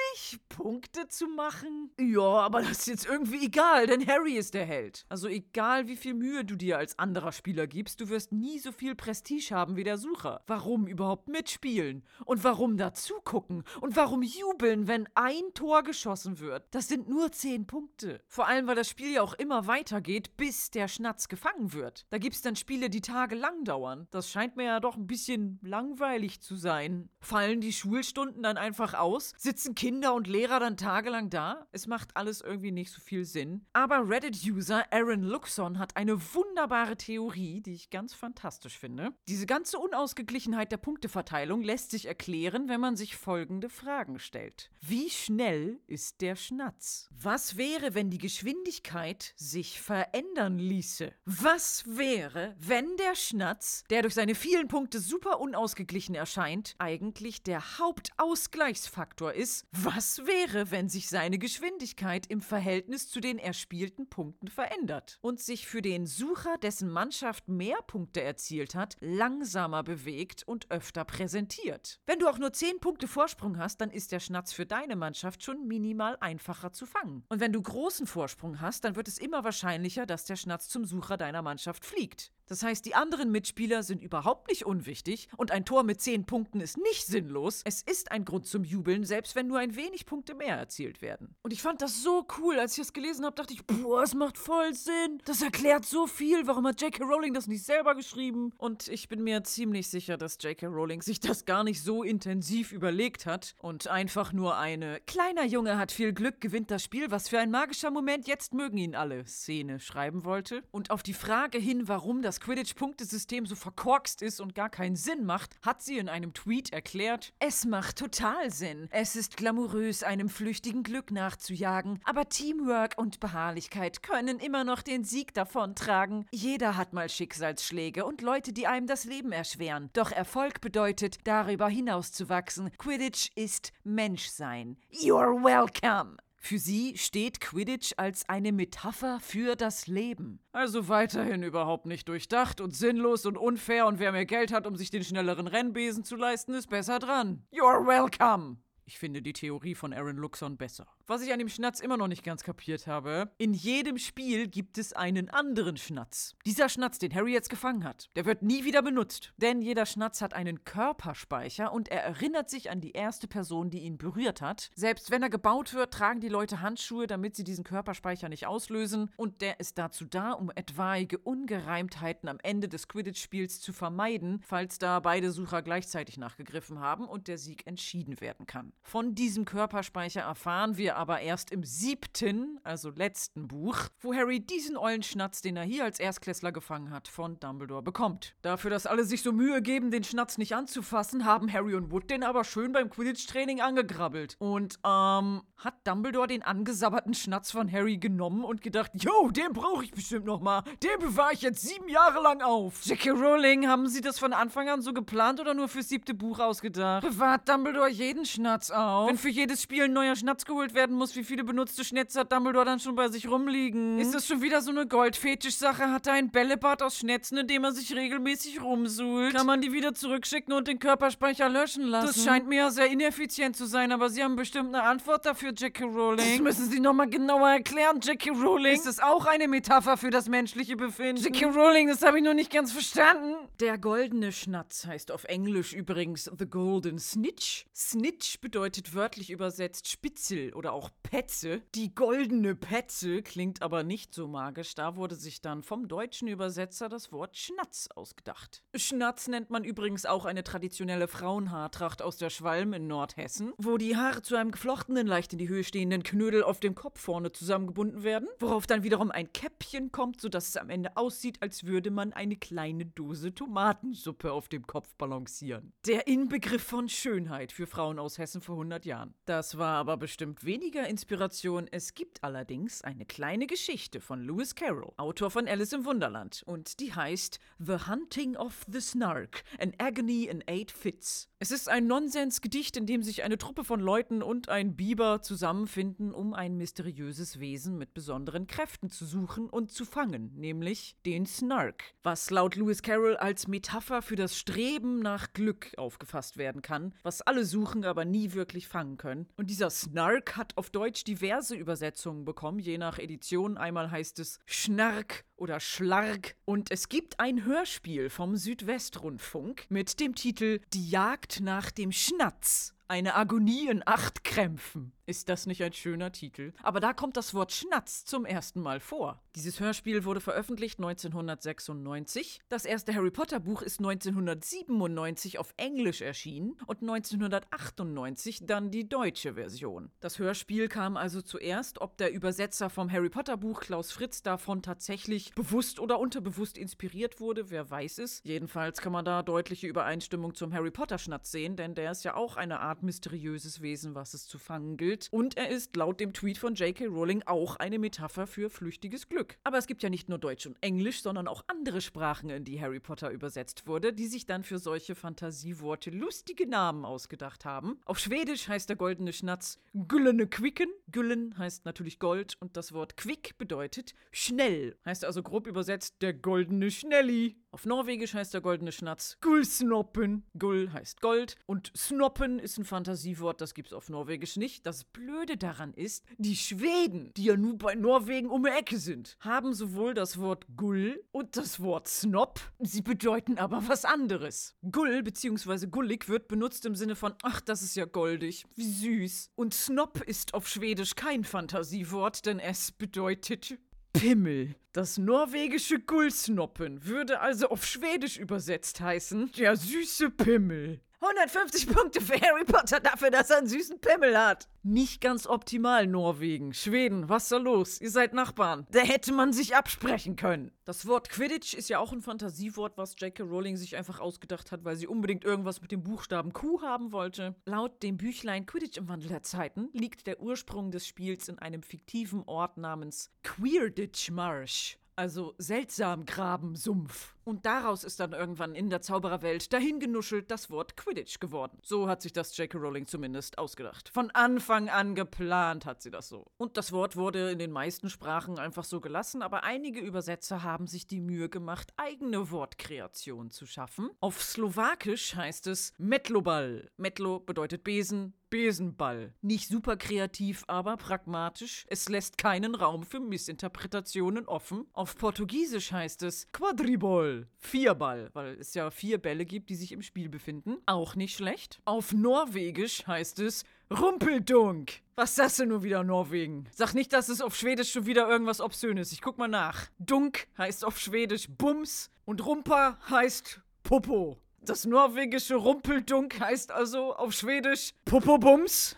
Punkte zu machen? Ja, aber das ist jetzt irgendwie egal, denn Harry ist der Held. Also egal, wie viel Mühe du dir als anderer Spieler gibst, du wirst nie so viel Prestige haben wie der Sucher. Warum überhaupt mitspielen? Und warum dazugucken? Und warum jubeln, wenn ein Tor geschossen wird? Das sind nur 10 Punkte. Vor allem, weil das Spiel ja auch immer weitergeht, bis der Schnatz gefangen wird. Da gibt es dann Spiele, die tagelang dauern. Das scheint mir ja doch ein bisschen langweilig zu sein. Fallen die Schulstunden dann einfach aus? Sitzen Kinder und Lehrer dann tagelang da? Es macht alles irgendwie nicht so viel Sinn. Aber Reddit-User Aaron Luxon hat eine wunderbare Theorie, die ich ganz fantastisch finde. Diese ganze Unausgeglichenheit der Punkteverteilung lässt sich erklären, wenn man sich folgende Fragen stellt. Wie schnell ist der Schnatz? Was wäre, wenn die Geschwindigkeit sich verändern ließe? Was wäre, wenn der Schnatz, der durch seine vielen Punkte super unausgeglichen erscheint, eigentlich der Hauptausgleichsfaktor ist? Was wäre, wenn sich seine Geschwindigkeit im Verhältnis zu den erspielten Punkten verändert und sich für den Sucher, dessen Mannschaft mehr Punkte erzielt hat, langsamer bewegt und öfter präsentiert? Wenn du auch nur 10 Punkte Vorsprung hast, dann ist der Schnatz für deine Mannschaft schon minimal einfacher zu fangen. Und wenn du großen Vorsprung hast, dann wird es immer wahrscheinlicher, dass der Schnatz zum Sucher deiner Mannschaft fliegt. Das heißt, die anderen Mitspieler sind überhaupt nicht unwichtig und ein Tor mit 10 Punkten ist nicht sinnlos. Es ist ein Grund zum Jubeln, selbst wenn nur ein wenig Punkte mehr erzielt werden. Und ich fand das so cool, als ich das gelesen habe, dachte ich, boah, es macht voll Sinn. Das erklärt so viel. Warum hat J.K. Rowling das nicht selber geschrieben? Und ich bin mir ziemlich sicher, dass J.K. Rowling sich das gar nicht so intensiv überlegt hat und einfach nur eine kleiner Junge hat viel Glück, gewinnt das Spiel, was für ein magischer Moment, jetzt mögen ihn alle Szene schreiben wollte. Und auf die Frage hin, warum das Quidditch-Punktesystem so verkorkst ist und gar keinen Sinn macht, hat sie in einem Tweet erklärt, es macht total Sinn. Es ist glamourös, einem flüchtigen Glück nachzujagen, aber Teamwork und Beharrlichkeit können immer noch den Sieg davontragen. Jeder hat mal Schicksalsschläge und Leute, die einem das Leben erschweren. Doch Erfolg bedeutet, darüber hinauszuwachsen. Quidditch ist Menschsein. You're welcome! Für sie steht Quidditch als eine Metapher für das Leben. Also weiterhin überhaupt nicht durchdacht und sinnlos und unfair und wer mehr Geld hat, um sich den schnelleren Rennbesen zu leisten, ist besser dran. You're welcome! Ich finde die Theorie von Aaron Luxon besser. Was ich an dem Schnatz immer noch nicht ganz kapiert habe, in jedem Spiel gibt es einen anderen Schnatz. Dieser Schnatz, den Harry jetzt gefangen hat, der wird nie wieder benutzt. Denn jeder Schnatz hat einen Körperspeicher und er erinnert sich an die erste Person, die ihn berührt hat. Selbst wenn er gebaut wird, tragen die Leute Handschuhe, damit sie diesen Körperspeicher nicht auslösen. Und der ist dazu da, um etwaige Ungereimtheiten am Ende des Quidditch-Spiels zu vermeiden, falls da beide Sucher gleichzeitig nachgegriffen haben und der Sieg entschieden werden kann. Von diesem Körperspeicher erfahren wir aber erst im siebten, also letzten Buch, wo Harry diesen Eulenschnatz, den er hier als Erstklässler gefangen hat, von Dumbledore bekommt. Dafür, dass alle sich so Mühe geben, den Schnatz nicht anzufassen, haben Harry und Wood den aber schön beim Quidditch-Training angegrabbelt. Und, ähm, hat Dumbledore den angesabberten Schnatz von Harry genommen und gedacht, yo, den brauche ich bestimmt noch mal. Den bewahre ich jetzt sieben Jahre lang auf. J.K. Rowling, haben Sie das von Anfang an so geplant oder nur fürs siebte Buch ausgedacht? Bewahrt Dumbledore jeden Schnatz auf? Wenn für jedes Spiel ein neuer Schnatz geholt werden muss, wie viele benutzte Schnätze hat Dumbledore dann schon bei sich rumliegen? Ist das schon wieder so eine Goldfetisch-Sache? Hat er ein Bällebad aus Schnätzen, in dem er sich regelmäßig rumsuhlt? Kann man die wieder zurückschicken und den Körperspeicher löschen lassen? Das scheint mir ja sehr ineffizient zu sein, aber Sie haben bestimmt eine Antwort dafür, J.K. Rowling. Das müssen Sie nochmal genauer erklären, J.K. Rowling. Ist das auch eine Metapher für das menschliche Befinden? J.K. Rowling, das habe ich noch nicht ganz verstanden. Der goldene Schnatz heißt auf Englisch übrigens The Golden Snitch. Snitch bedeutet wörtlich übersetzt Spitzel oder auch Petze. Die goldene Petze klingt aber nicht so magisch. Da wurde sich dann vom deutschen Übersetzer das Wort Schnatz ausgedacht. Schnatz nennt man übrigens auch eine traditionelle Frauenhaartracht aus der Schwalm in Nordhessen, wo die Haare zu einem geflochtenen, leicht in die Höhe stehenden Knödel auf dem Kopf vorne zusammengebunden werden, worauf dann wiederum ein Käppchen kommt, sodass es am Ende aussieht, als würde man eine kleine Dose Tomatensuppe auf dem Kopf balancieren. Der Inbegriff von Schönheit für Frauen aus Hessen vor 100 Jahren. Das war aber bestimmt weniger Inspiration. Es gibt allerdings eine kleine Geschichte von Lewis Carroll, Autor von Alice im Wunderland, und die heißt The Hunting of the Snark, an Agony in Eight Fits. Es ist ein Nonsensgedicht, in dem sich eine Truppe von Leuten und ein Biber zusammenfinden, um ein mysteriöses Wesen mit besonderen Kräften zu suchen und zu fangen, nämlich den Snark, was laut Lewis Carroll als Metapher für das Streben nach Glück aufgefasst werden kann, was alle suchen, aber nie wirklich fangen können. Und dieser Snark hat auf Deutsch diverse Übersetzungen bekommen, je nach Edition. Einmal heißt es Schnark oder Schlark. Und es gibt ein Hörspiel vom Südwestrundfunk mit dem Titel Die Jagd nach dem Schnatz. Eine Agonie in acht Krämpfen. Ist das nicht ein schöner Titel? Aber da kommt das Wort Schnatz zum ersten Mal vor. Dieses Hörspiel wurde veröffentlicht 1996. Das erste Harry Potter Buch ist 1997 auf Englisch erschienen und 1998 dann die deutsche Version. Das Hörspiel kam also zuerst, ob der Übersetzer vom Harry Potter Buch Klaus Fritz davon tatsächlich bewusst oder unterbewusst inspiriert wurde, wer weiß es. Jedenfalls kann man da deutliche Übereinstimmung zum Harry Potter Schnatz sehen, denn der ist ja auch eine Art mysteriöses Wesen, was es zu fangen gilt Bild und er ist laut dem Tweet von J.K. Rowling auch eine Metapher für flüchtiges Glück. Aber es gibt ja nicht nur Deutsch und Englisch, sondern auch andere Sprachen, in die Harry Potter übersetzt wurde, die sich dann für solche Fantasieworte lustige Namen ausgedacht haben. Auf Schwedisch heißt der goldene Schnatz Güllene Quicken. Güllen heißt natürlich Gold und das Wort Quick bedeutet schnell. Heißt also grob übersetzt der goldene Schnelli. Auf Norwegisch heißt der goldene Schnatz Gullsnoppen. Gull heißt Gold und Snoppen ist ein Fantasiewort, das gibt's auf Norwegisch nicht. Das Blöde daran ist, die Schweden, die ja nur bei Norwegen um die Ecke sind, haben sowohl das Wort Gull und das Wort Snopp. Sie bedeuten aber was anderes. Gull bzw. gullig wird benutzt im Sinne von, ach, das ist ja goldig, wie süß. Und Snopp ist auf Schwedisch kein Fantasiewort, denn es bedeutet Pimmel. Das norwegische Gullsnoppen würde also auf Schwedisch übersetzt heißen, der süße Pimmel. 150 Punkte für Harry Potter dafür, dass er einen süßen Pimmel hat. Nicht ganz optimal, Norwegen. Schweden, was ist da los? Ihr seid Nachbarn. Da hätte man sich absprechen können. Das Wort Quidditch ist ja auch ein Fantasiewort, was J.K. Rowling sich einfach ausgedacht hat, weil sie unbedingt irgendwas mit dem Buchstaben Q haben wollte. Laut dem Büchlein Quidditch im Wandel der Zeiten liegt der Ursprung des Spiels in einem fiktiven Ort namens Queerditch Marsh also seltsam Grabensumpf. Und daraus ist dann irgendwann in der Zaubererwelt dahingenuschelt das Wort Quidditch geworden. So hat sich das J.K. Rowling zumindest ausgedacht. Von Anfang an geplant hat sie das so. Und das Wort wurde in den meisten Sprachen einfach so gelassen, aber einige Übersetzer haben sich die Mühe gemacht, eigene Wortkreationen zu schaffen. Auf Slowakisch heißt es Metlobal. Metlo bedeutet Besen, Besenball. Nicht super kreativ, aber pragmatisch. Es lässt keinen Raum für Missinterpretationen offen. Auf Portugiesisch heißt es Quadribol. Vierball, weil es ja vier Bälle gibt, die sich im Spiel befinden. Auch nicht schlecht. Auf Norwegisch heißt es Rumpeldunk. Was ist das denn nur wieder Norwegen? Sag nicht, dass es auf Schwedisch schon wieder irgendwas Obszönes. Ich guck mal nach. Dunk heißt auf Schwedisch Bums und Rumpa heißt Popo. Das norwegische Rumpeldunk heißt also auf Schwedisch Popobums.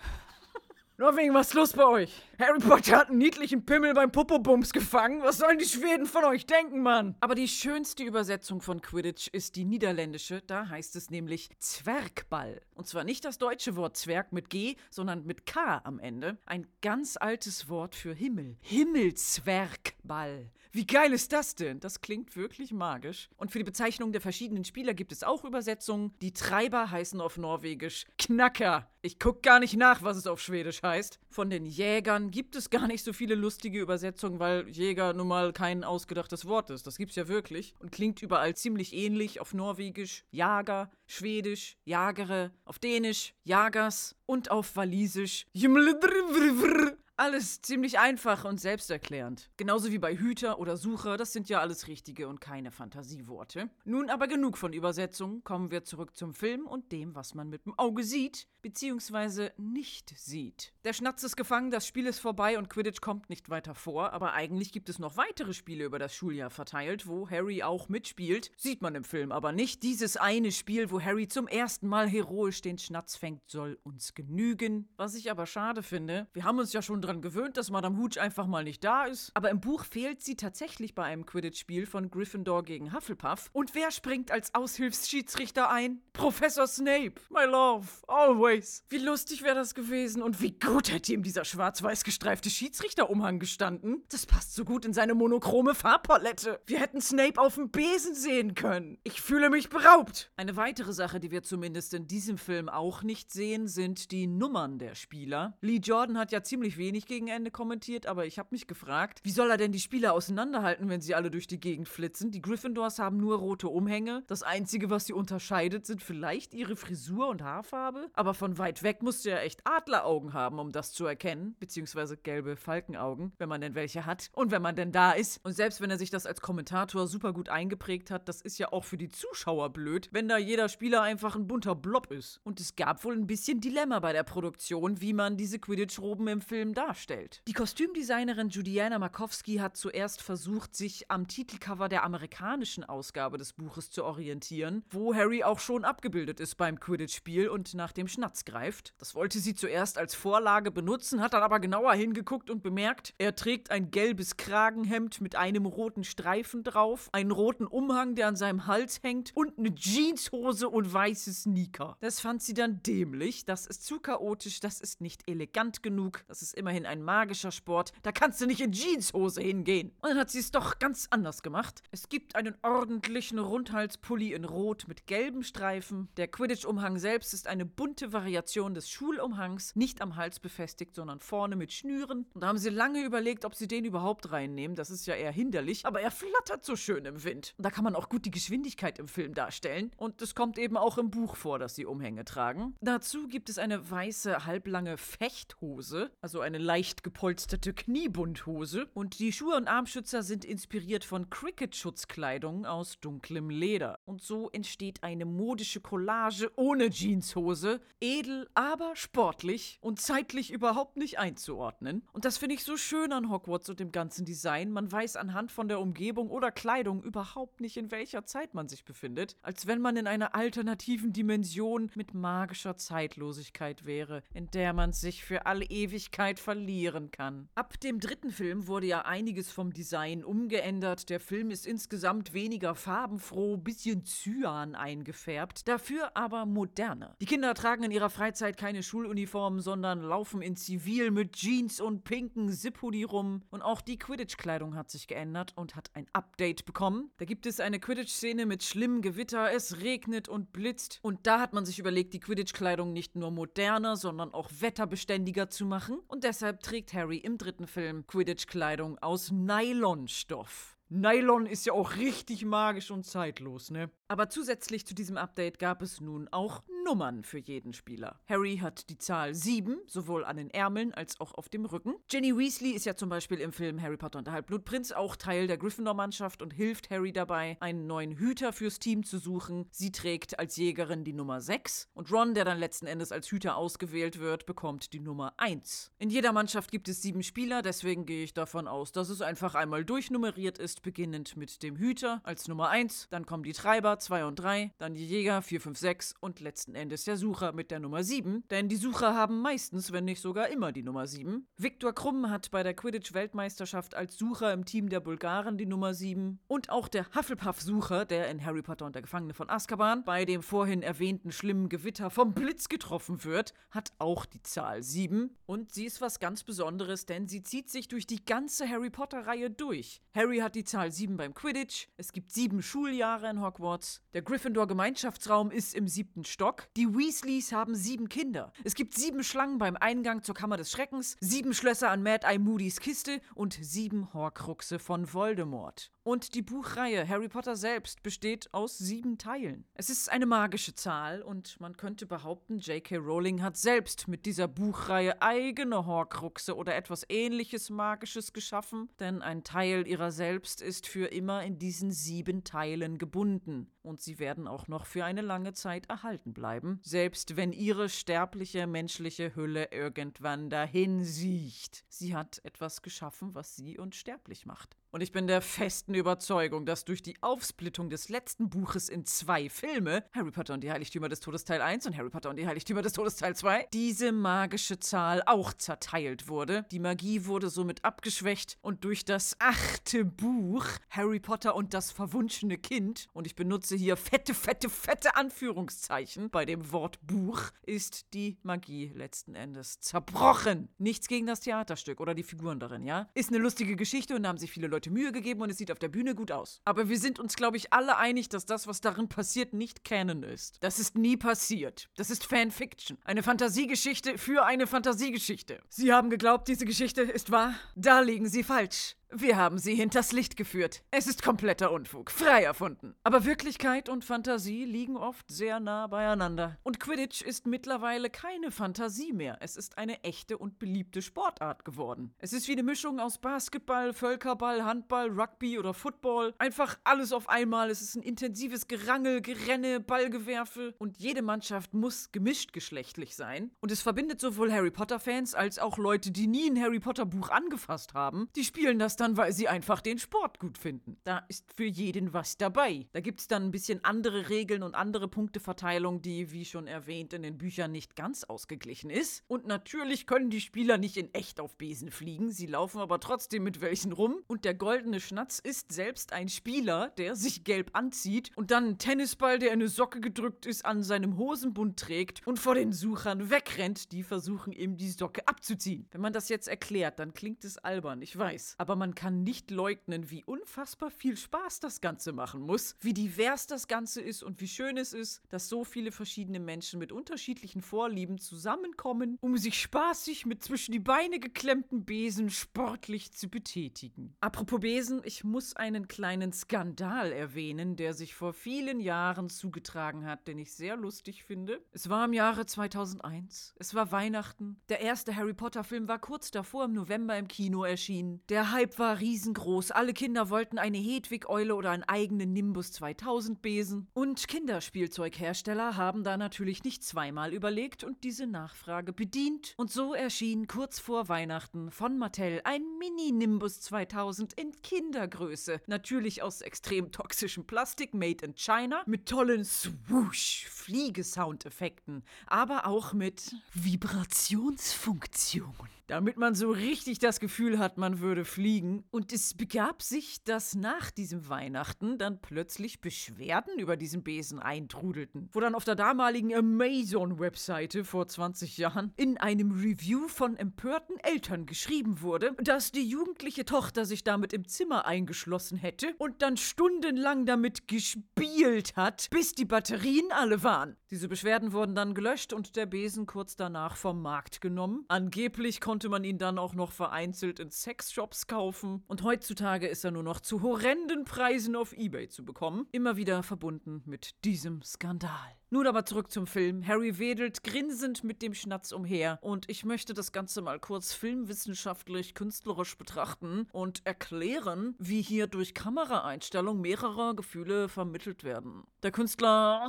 Norwegen, was ist los bei euch? Harry Potter hat einen niedlichen Pimmel beim Popobums gefangen. Was sollen die Schweden von euch denken, Mann? Aber die schönste Übersetzung von Quidditch ist die niederländische. Da heißt es nämlich Zwergball. Und zwar nicht das deutsche Wort Zwerg mit G, sondern mit K am Ende. Ein ganz altes Wort für Himmel. Himmelzwergball. Wie geil ist das denn? Das klingt wirklich magisch. Und für die Bezeichnung der verschiedenen Spieler gibt es auch Übersetzungen. Die Treiber heißen auf Norwegisch Knacker. Ich guck gar nicht nach, was es auf Schwedisch heißt. Von den Jägern gibt es gar nicht so viele lustige Übersetzungen, weil Jäger nun mal kein ausgedachtes Wort ist. Das gibt's ja wirklich und klingt überall ziemlich ähnlich. Auf Norwegisch Jager, Schwedisch Jagere, auf Dänisch Jagers und auf Walisisch alles ziemlich einfach und selbsterklärend. Genauso wie bei Hüter oder Sucher, das sind ja alles richtige und keine Fantasieworte. Nun aber genug von Übersetzungen, kommen wir zurück zum Film und dem, was man mit dem Auge sieht, beziehungsweise nicht sieht. Der Schnatz ist gefangen, das Spiel ist vorbei und Quidditch kommt nicht weiter vor, aber eigentlich gibt es noch weitere Spiele über das Schuljahr verteilt, wo Harry auch mitspielt. Sieht man im Film aber nicht. Dieses eine Spiel, wo Harry zum ersten Mal heroisch den Schnatz fängt, soll uns genügen. Was ich aber schade finde, wir haben uns ja schon dran gewöhnt, dass Madame Hooch einfach mal nicht da ist. Aber im Buch fehlt sie tatsächlich bei einem Quidditch-Spiel von Gryffindor gegen Hufflepuff. Und wer springt als Aushilfsschiedsrichter ein? Professor Snape. My love. Always. Wie lustig wäre das gewesen und wie gut hätte ihm dieser schwarz-weiß gestreifte Schiedsrichterumhang gestanden. Das passt so gut in seine monochrome Farbpalette. Wir hätten Snape auf dem Besen sehen können. Ich fühle mich beraubt. Eine weitere Sache, die wir zumindest in diesem Film auch nicht sehen, sind die Nummern der Spieler. Lee Jordan hat ja ziemlich wenig gegen Ende kommentiert, aber ich habe mich gefragt, wie soll er denn die Spieler auseinanderhalten, wenn sie alle durch die Gegend flitzen? Die Gryffindors haben nur rote Umhänge. Das Einzige, was sie unterscheidet, sind vielleicht ihre Frisur und Haarfarbe. Aber von weit weg musst du ja echt Adleraugen haben, um das zu erkennen. Beziehungsweise gelbe Falkenaugen, wenn man denn welche hat. Und wenn man denn da ist. Und selbst wenn er sich das als Kommentator super gut eingeprägt hat, das ist ja auch für die Zuschauer blöd, wenn da jeder Spieler einfach ein bunter Blob ist. Und es gab wohl ein bisschen Dilemma bei der Produktion, wie man diese Quidditch-Roben im Film darstellt. Die Kostümdesignerin Judiana Markowski hat zuerst versucht, sich am Titelcover der amerikanischen Ausgabe des Buches zu orientieren, wo Harry auch schon abgebildet ist beim Quidditch-Spiel und nach dem Schnatz greift. Das wollte sie zuerst als Vorlage benutzen, hat dann aber genauer hingeguckt und bemerkt, er trägt ein gelbes Kragenhemd mit einem roten Streifen drauf, einen roten Umhang, der an seinem Hals hängt und eine Jeanshose und weiße Sneaker. Das fand sie dann dämlich, das ist zu chaotisch, das ist nicht elegant genug, das ist immerhin ein magischer Sport, da kannst du nicht in Jeanshose hingehen. Und dann hat sie es doch ganz anders gemacht. Es gibt einen ordentlichen Rundhalspulli in Rot mit gelben Streifen. Der Quidditch-Umhang selbst ist eine bunte Variation des Schulumhangs, nicht am Hals befestigt, sondern vorne mit Schnüren. Und da haben sie lange überlegt, ob sie den überhaupt reinnehmen. Das ist ja eher hinderlich, aber er flattert so schön im Wind. Und da kann man auch gut die Geschwindigkeit im Film darstellen. Und es kommt eben auch im Buch vor, dass sie Umhänge tragen. Dazu gibt es eine weiße, halblange Fechthose, also eine leicht gepolsterte Kniebundhose. Und die Schuhe und Armschützer sind inspiriert von Cricket-Schutzkleidung aus dunklem Leder. Und so entsteht eine modische Collage ohne Jeanshose, edel, aber sportlich und zeitlich überhaupt nicht einzuordnen. Und das finde ich so schön an Hogwarts und dem ganzen Design. Man weiß anhand von der Umgebung oder Kleidung überhaupt nicht, in welcher Zeit man sich befindet, als wenn man in einer alternativen Dimension mit magischer Zeitlosigkeit wäre, in der man sich für alle Ewigkeit verlieren kann. Ab dem dritten Film wurde ja einiges vom Design umgeändert. Der Film ist insgesamt weniger farbenfroh, bisschen Cyan eingefärbt, dafür aber moderner. Die Kinder tragen in ihrer Freizeit keine Schuluniformen, sondern laufen in Zivil mit Jeans und pinken Zip-Hoodie rum. Und auch die Quidditch-Kleidung hat sich geändert und hat ein Update bekommen. Da gibt es eine Quidditch-Szene mit schlimmem Gewitter, es regnet und blitzt. Und da hat man sich überlegt, die Quidditch-Kleidung nicht nur moderner, sondern auch wetterbeständiger zu machen. Und deshalb trägt Harry im dritten Film Quidditch-Kleidung aus Nylonstoff. Nylon ist ja auch richtig magisch und zeitlos, ne? Aber zusätzlich zu diesem Update gab es nun auch Nummern für jeden Spieler. Harry hat die Zahl 7, sowohl an den Ärmeln als auch auf dem Rücken. Ginny Weasley ist ja zum Beispiel im Film Harry Potter und der Halbblutprinz auch Teil der Gryffindor-Mannschaft und hilft Harry dabei, einen neuen Hüter fürs Team zu suchen. Sie trägt als Jägerin die Nummer 6 und Ron, der dann letzten Endes als Hüter ausgewählt wird, bekommt die Nummer 1. In jeder Mannschaft gibt es sieben Spieler, deswegen gehe ich davon aus, dass es einfach einmal durchnummeriert ist, beginnend mit dem Hüter als Nummer 1, dann kommen die Treiber 2 und 3, dann die Jäger 4, 5, 6 und letzten Endes der Sucher mit der Nummer 7, denn die Sucher haben meistens, wenn nicht sogar immer die Nummer 7. Viktor Krumm hat bei der Quidditch-Weltmeisterschaft als Sucher im Team der Bulgaren die Nummer 7 und auch der Hufflepuff-Sucher, der in Harry Potter und der Gefangene von Azkaban bei dem vorhin erwähnten schlimmen Gewitter vom Blitz getroffen wird, hat auch die Zahl 7 und sie ist was ganz Besonderes, denn sie zieht sich durch die ganze Harry Potter-Reihe durch. Harry hat die Zahl 7 beim Quidditch, es gibt sieben Schuljahre in Hogwarts, der Gryffindor-Gemeinschaftsraum ist im siebten Stock. Die Weasleys haben sieben Kinder. Es gibt sieben Schlangen beim Eingang zur Kammer des Schreckens, sieben Schlösser an Mad Eye Moody's Kiste und sieben Horcruxe von Voldemort. Und die Buchreihe Harry Potter selbst besteht aus sieben Teilen. Es ist eine magische Zahl und man könnte behaupten, J.K. Rowling hat selbst mit dieser Buchreihe eigene Horcruxe oder etwas ähnliches Magisches geschaffen, denn ein Teil ihrer selbst ist für immer in diesen sieben Teilen gebunden und sie werden auch noch für eine lange Zeit erhalten bleiben, selbst wenn ihre sterbliche menschliche Hülle irgendwann dahin siecht. Sie hat etwas geschaffen, was sie unsterblich macht. Und ich bin der festen Überzeugung, dass durch die Aufsplittung des letzten Buches in zwei Filme, Harry Potter und die Heiligtümer des Todes Teil 1 und Harry Potter und die Heiligtümer des Todes Teil 2, diese magische Zahl auch zerteilt wurde. Die Magie wurde somit abgeschwächt und durch das achte Buch Harry Potter und das verwunschene Kind, und ich benutze hier fette, fette, fette Anführungszeichen bei dem Wort Buch, ist die Magie letzten Endes zerbrochen. Nichts gegen das Theaterstück oder die Figuren darin, ja? Ist eine lustige Geschichte und da haben sich viele Leute Mühe gegeben und es sieht auf der Bühne gut aus. Aber wir sind uns, glaube ich, alle einig, dass das, was darin passiert, nicht Canon ist. Das ist nie passiert. Das ist Fanfiction. Eine Fantasiegeschichte für eine Fantasiegeschichte. Sie haben geglaubt, diese Geschichte ist wahr? Da liegen Sie falsch. Wir haben sie hinters Licht geführt. Es ist kompletter Unfug, frei erfunden. Aber Wirklichkeit und Fantasie liegen oft sehr nah beieinander. Und Quidditch ist mittlerweile keine Fantasie mehr. Es ist eine echte und beliebte Sportart geworden. Es ist wie eine Mischung aus Basketball, Völkerball, Handball, Rugby oder Football. Einfach alles auf einmal. Es ist ein intensives Gerangel, Gerenne, Ballgewerfe. Und jede Mannschaft muss gemischt geschlechtlich sein. Und es verbindet sowohl Harry Potter-Fans als auch Leute, die nie ein Harry Potter-Buch angefasst haben. Die spielen das dann, weil sie einfach den Sport gut finden. Da ist für jeden was dabei. Da gibt es dann ein bisschen andere Regeln und andere Punkteverteilung, die, wie schon erwähnt, in den Büchern nicht ganz ausgeglichen ist. Und natürlich können die Spieler nicht in echt auf Besen fliegen, sie laufen aber trotzdem mit welchen rum. Und der goldene Schnatz ist selbst ein Spieler, der sich gelb anzieht und dann einen Tennisball, der in eine Socke gedrückt ist, an seinem Hosenbund trägt und vor den Suchern wegrennt, die versuchen ihm die Socke abzuziehen. Wenn man das jetzt erklärt, dann klingt es albern, ich weiß. Aber man man kann nicht leugnen, wie unfassbar viel Spaß das Ganze machen muss, wie divers das Ganze ist und wie schön es ist, dass so viele verschiedene Menschen mit unterschiedlichen Vorlieben zusammenkommen, um sich spaßig mit zwischen die Beine geklemmten Besen sportlich zu betätigen. Apropos Besen, ich muss einen kleinen Skandal erwähnen, der sich vor vielen Jahren zugetragen hat, den ich sehr lustig finde. Es war im Jahre 2001, es war Weihnachten, der erste Harry Potter Film war kurz davor im November im Kino erschienen. Der Hype war riesengroß. Alle Kinder wollten eine Hedwig-Eule oder einen eigenen Nimbus 2000 Besen. Und Kinderspielzeughersteller haben da natürlich nicht zweimal überlegt und diese Nachfrage bedient. Und so erschien kurz vor Weihnachten von Mattel ein Mini-Nimbus 2000 in Kindergröße. Natürlich aus extrem toxischem Plastik, made in China, mit tollen Swoosh-Fliegesoundeffekten, aber auch mit Vibrationsfunktionen damit man so richtig das Gefühl hat, man würde fliegen. Und es begab sich, dass nach diesem Weihnachten dann plötzlich Beschwerden über diesen Besen eintrudelten. Wo dann auf der damaligen Amazon-Webseite vor 20 Jahren in einem Review von empörten Eltern geschrieben wurde, dass die jugendliche Tochter sich damit im Zimmer eingeschlossen hätte und dann stundenlang damit gespielt hat, bis die Batterien alle waren. Diese Beschwerden wurden dann gelöscht und der Besen kurz danach vom Markt genommen. Angeblich konnte konnte man ihn dann auch noch vereinzelt in Sexshops kaufen. Und heutzutage ist er nur noch zu horrenden Preisen auf Ebay zu bekommen. Immer wieder verbunden mit diesem Skandal. Nun aber zurück zum Film. Harry wedelt grinsend mit dem Schnatz umher und ich möchte das Ganze mal kurz filmwissenschaftlich, künstlerisch betrachten und erklären, wie hier durch Kameraeinstellung mehrere Gefühle vermittelt werden. Der Künstler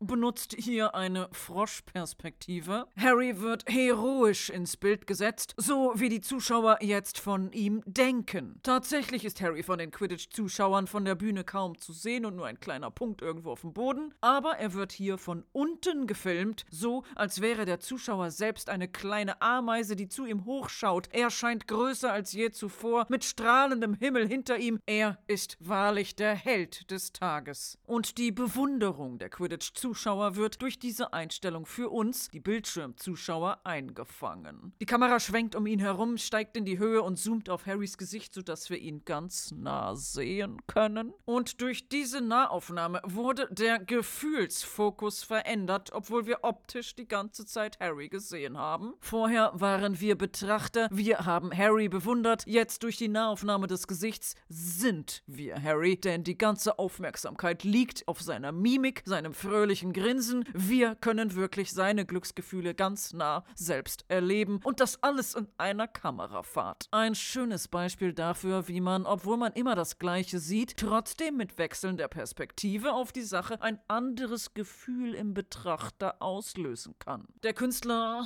benutzt hier eine Froschperspektive. Harry wird heroisch ins Bild gesetzt, so wie die Zuschauer jetzt von ihm denken. Tatsächlich ist Harry von den Quidditch-Zuschauern von der Bühne kaum zu sehen und nur ein kleiner Punkt irgendwo auf dem Boden, aber er wird hier von unten gefilmt, so als wäre der Zuschauer selbst eine kleine Ameise, die zu ihm hochschaut. Er scheint größer als je zuvor, mit strahlendem Himmel hinter ihm. Er ist wahrlich der Held des Tages. Und die Bewunderung der Quidditch-Zuschauer Zuschauer wird durch diese Einstellung für uns, die Bildschirmzuschauer, eingefangen. Die Kamera schwenkt um ihn herum, steigt in die Höhe und zoomt auf Harrys Gesicht, sodass wir ihn ganz nah sehen können. Und durch diese Nahaufnahme wurde der Gefühlsfokus verändert, obwohl wir optisch die ganze Zeit Harry gesehen haben. Vorher waren wir Betrachter, wir haben Harry bewundert, jetzt durch die Nahaufnahme des Gesichts sind wir Harry, denn die ganze Aufmerksamkeit liegt auf seiner Mimik, seinem fröhlichen fröhlichen Grinsen. Wir können wirklich seine Glücksgefühle ganz nah selbst erleben und das alles in einer Kamerafahrt. Ein schönes Beispiel dafür, wie man, obwohl man immer das Gleiche sieht, trotzdem mit Wechseln der Perspektive auf die Sache ein anderes Gefühl im Betrachter auslösen kann. Der Künstler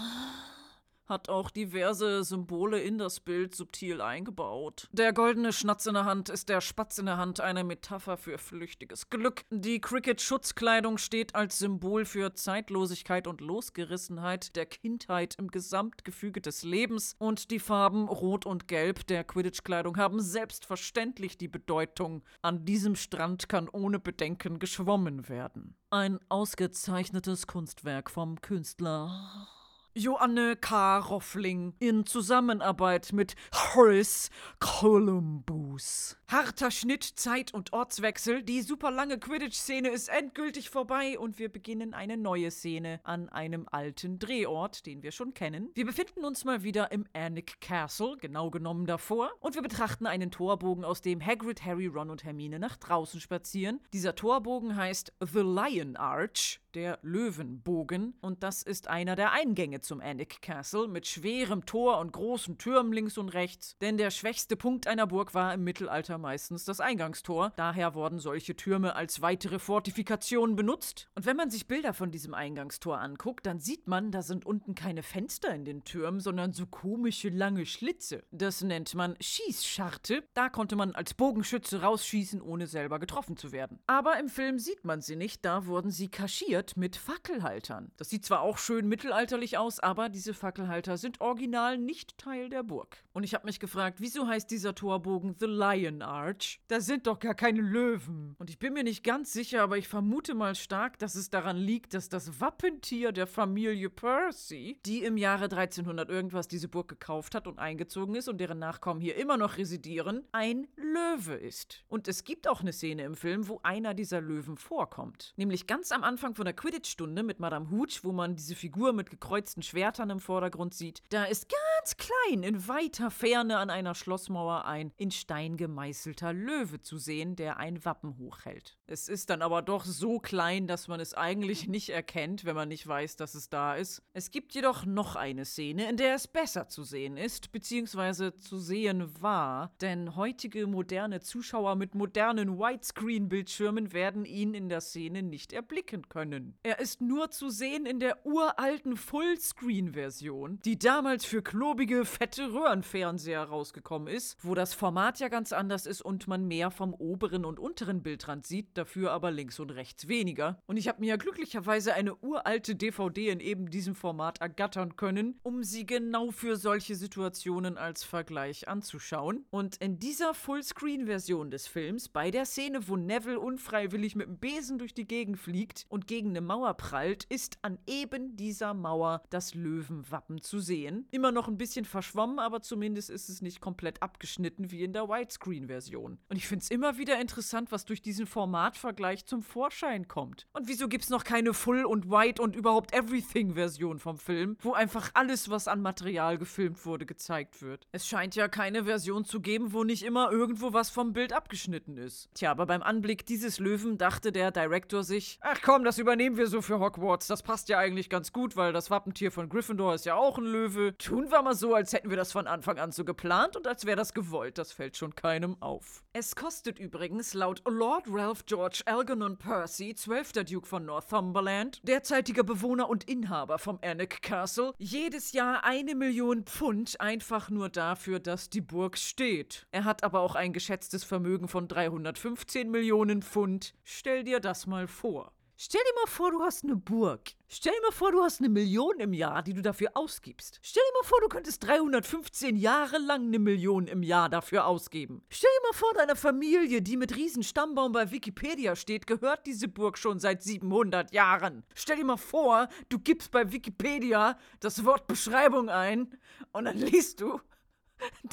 hat auch diverse Symbole in das Bild subtil eingebaut. Der goldene Schnatz in der Hand ist der Spatz in der Hand, eine Metapher für flüchtiges Glück. Die Cricket-Schutzkleidung steht als Symbol für Zeitlosigkeit und Losgerissenheit der Kindheit im Gesamtgefüge des Lebens. Und die Farben Rot und Gelb der Quidditch-Kleidung haben selbstverständlich die Bedeutung, an diesem Strand kann ohne Bedenken geschwommen werden. Ein ausgezeichnetes Kunstwerk vom Künstler Joanne K. Roffling in Zusammenarbeit mit Horace Columbus. Harter Schnitt, Zeit- und Ortswechsel. Die super lange Quidditch-Szene ist endgültig vorbei und wir beginnen eine neue Szene an einem alten Drehort, den wir schon kennen. Wir befinden uns mal wieder im Annick Castle, genau genommen davor, und wir betrachten einen Torbogen, aus dem Hagrid, Harry, Ron und Hermine nach draußen spazieren. Dieser Torbogen heißt The Lion Arch, der Löwenbogen, und das ist einer der Eingänge zum Annick Castle mit schwerem Tor und großen Türmen links und rechts, denn der schwächste Punkt einer Burg war im Mittelalter meistens das Eingangstor. Daher wurden solche Türme als weitere Fortifikationen benutzt. Und wenn man sich Bilder von diesem Eingangstor anguckt, dann sieht man, da sind unten keine Fenster in den Türmen, sondern so komische lange Schlitze. Das nennt man Schießscharte. Da konnte man als Bogenschütze rausschießen, ohne selber getroffen zu werden. Aber im Film sieht man sie nicht, da wurden sie kaschiert mit Fackelhaltern. Das sieht zwar auch schön mittelalterlich aus, aber diese Fackelhalter sind original nicht Teil der Burg. Und ich habe mich gefragt, wieso heißt dieser Torbogen The Lion Arch? Da sind doch gar keine Löwen. Und ich bin mir nicht ganz sicher, aber ich vermute mal stark, dass es daran liegt, dass das Wappentier der Familie Percy, die im Jahre 1300 irgendwas diese Burg gekauft hat und eingezogen ist und deren Nachkommen hier immer noch residieren, ein Löwe ist. Und es gibt auch eine Szene im Film, wo einer dieser Löwen vorkommt. Nämlich ganz am Anfang von der Quidditch-Stunde mit Madame Hooch, wo man diese Figur mit gekreuzten Schwertern im Vordergrund sieht. Da ist ganz klein in weiter Ferne an einer Schlossmauer ein in Stein gemeißelter Löwe zu sehen, der ein Wappen hochhält. Es ist dann aber doch so klein, dass man es eigentlich nicht erkennt, wenn man nicht weiß, dass es da ist. Es gibt jedoch noch eine Szene, in der es besser zu sehen ist, beziehungsweise zu sehen war, denn heutige moderne Zuschauer mit modernen Widescreen-Bildschirmen werden ihn in der Szene nicht erblicken können. Er ist nur zu sehen in der uralten Fullscreen-Version, die damals für klobige, fette Röhrenfernseher rausgekommen ist, wo das Format ja ganz anders ist und man mehr vom oberen und unteren Bildrand sieht, dafür aber links und rechts weniger. Und ich habe mir ja glücklicherweise eine uralte DVD in eben diesem Format ergattern können, um sie genau für solche Situationen als Vergleich anzuschauen. Und in dieser Fullscreen-Version des Films, bei der Szene, wo Neville unfreiwillig mit dem Besen durch die Gegend fliegt und gegen eine Mauer prallt, ist an eben dieser Mauer das Löwenwappen zu sehen. Immer noch ein bisschen verschwommen, aber zumindest ist es nicht komplett abgeschnitten wie in der Widescreen-Version. Und ich finde es immer wieder interessant, was durch diesen Formatvergleich zum Vorschein kommt. Und wieso gibt es noch keine Full- und Wide- und überhaupt Everything-Version vom Film, wo einfach alles, was an Material gefilmt wurde, gezeigt wird? Es scheint ja keine Version zu geben, wo nicht immer irgendwo was vom Bild abgeschnitten ist. Tja, aber beim Anblick dieses Löwen dachte der Director sich, ach komm, das übernehmen wir so für Hogwarts, das passt ja eigentlich ganz gut, weil das Wappentier von Gryffindor ist ja auch ein Löwe. Tun wir mal so, als hätten wir das von Anfang an so geplant und als wäre das gewollt, das fällt schon keinem auf. Es kostet übrigens laut Lord Ralph George Algernon Percy, 12. Duke von Northumberland, derzeitiger Bewohner und Inhaber vom Annick Castle, jedes Jahr eine Million Pfund einfach nur dafür, dass die Burg steht. Er hat aber auch ein geschätztes Vermögen von 315 Millionen Pfund. Stell dir das mal vor. Stell dir mal vor, du hast eine Burg. Stell dir mal vor, du hast eine Million im Jahr, die du dafür ausgibst. Stell dir mal vor, du könntest 315 Jahre lang eine Million im Jahr dafür ausgeben. Stell dir mal vor, deiner Familie, die mit Riesenstammbaum bei Wikipedia steht, gehört diese Burg schon seit 700 Jahren. Stell dir mal vor, du gibst bei Wikipedia das Wort Beschreibung ein und dann liest du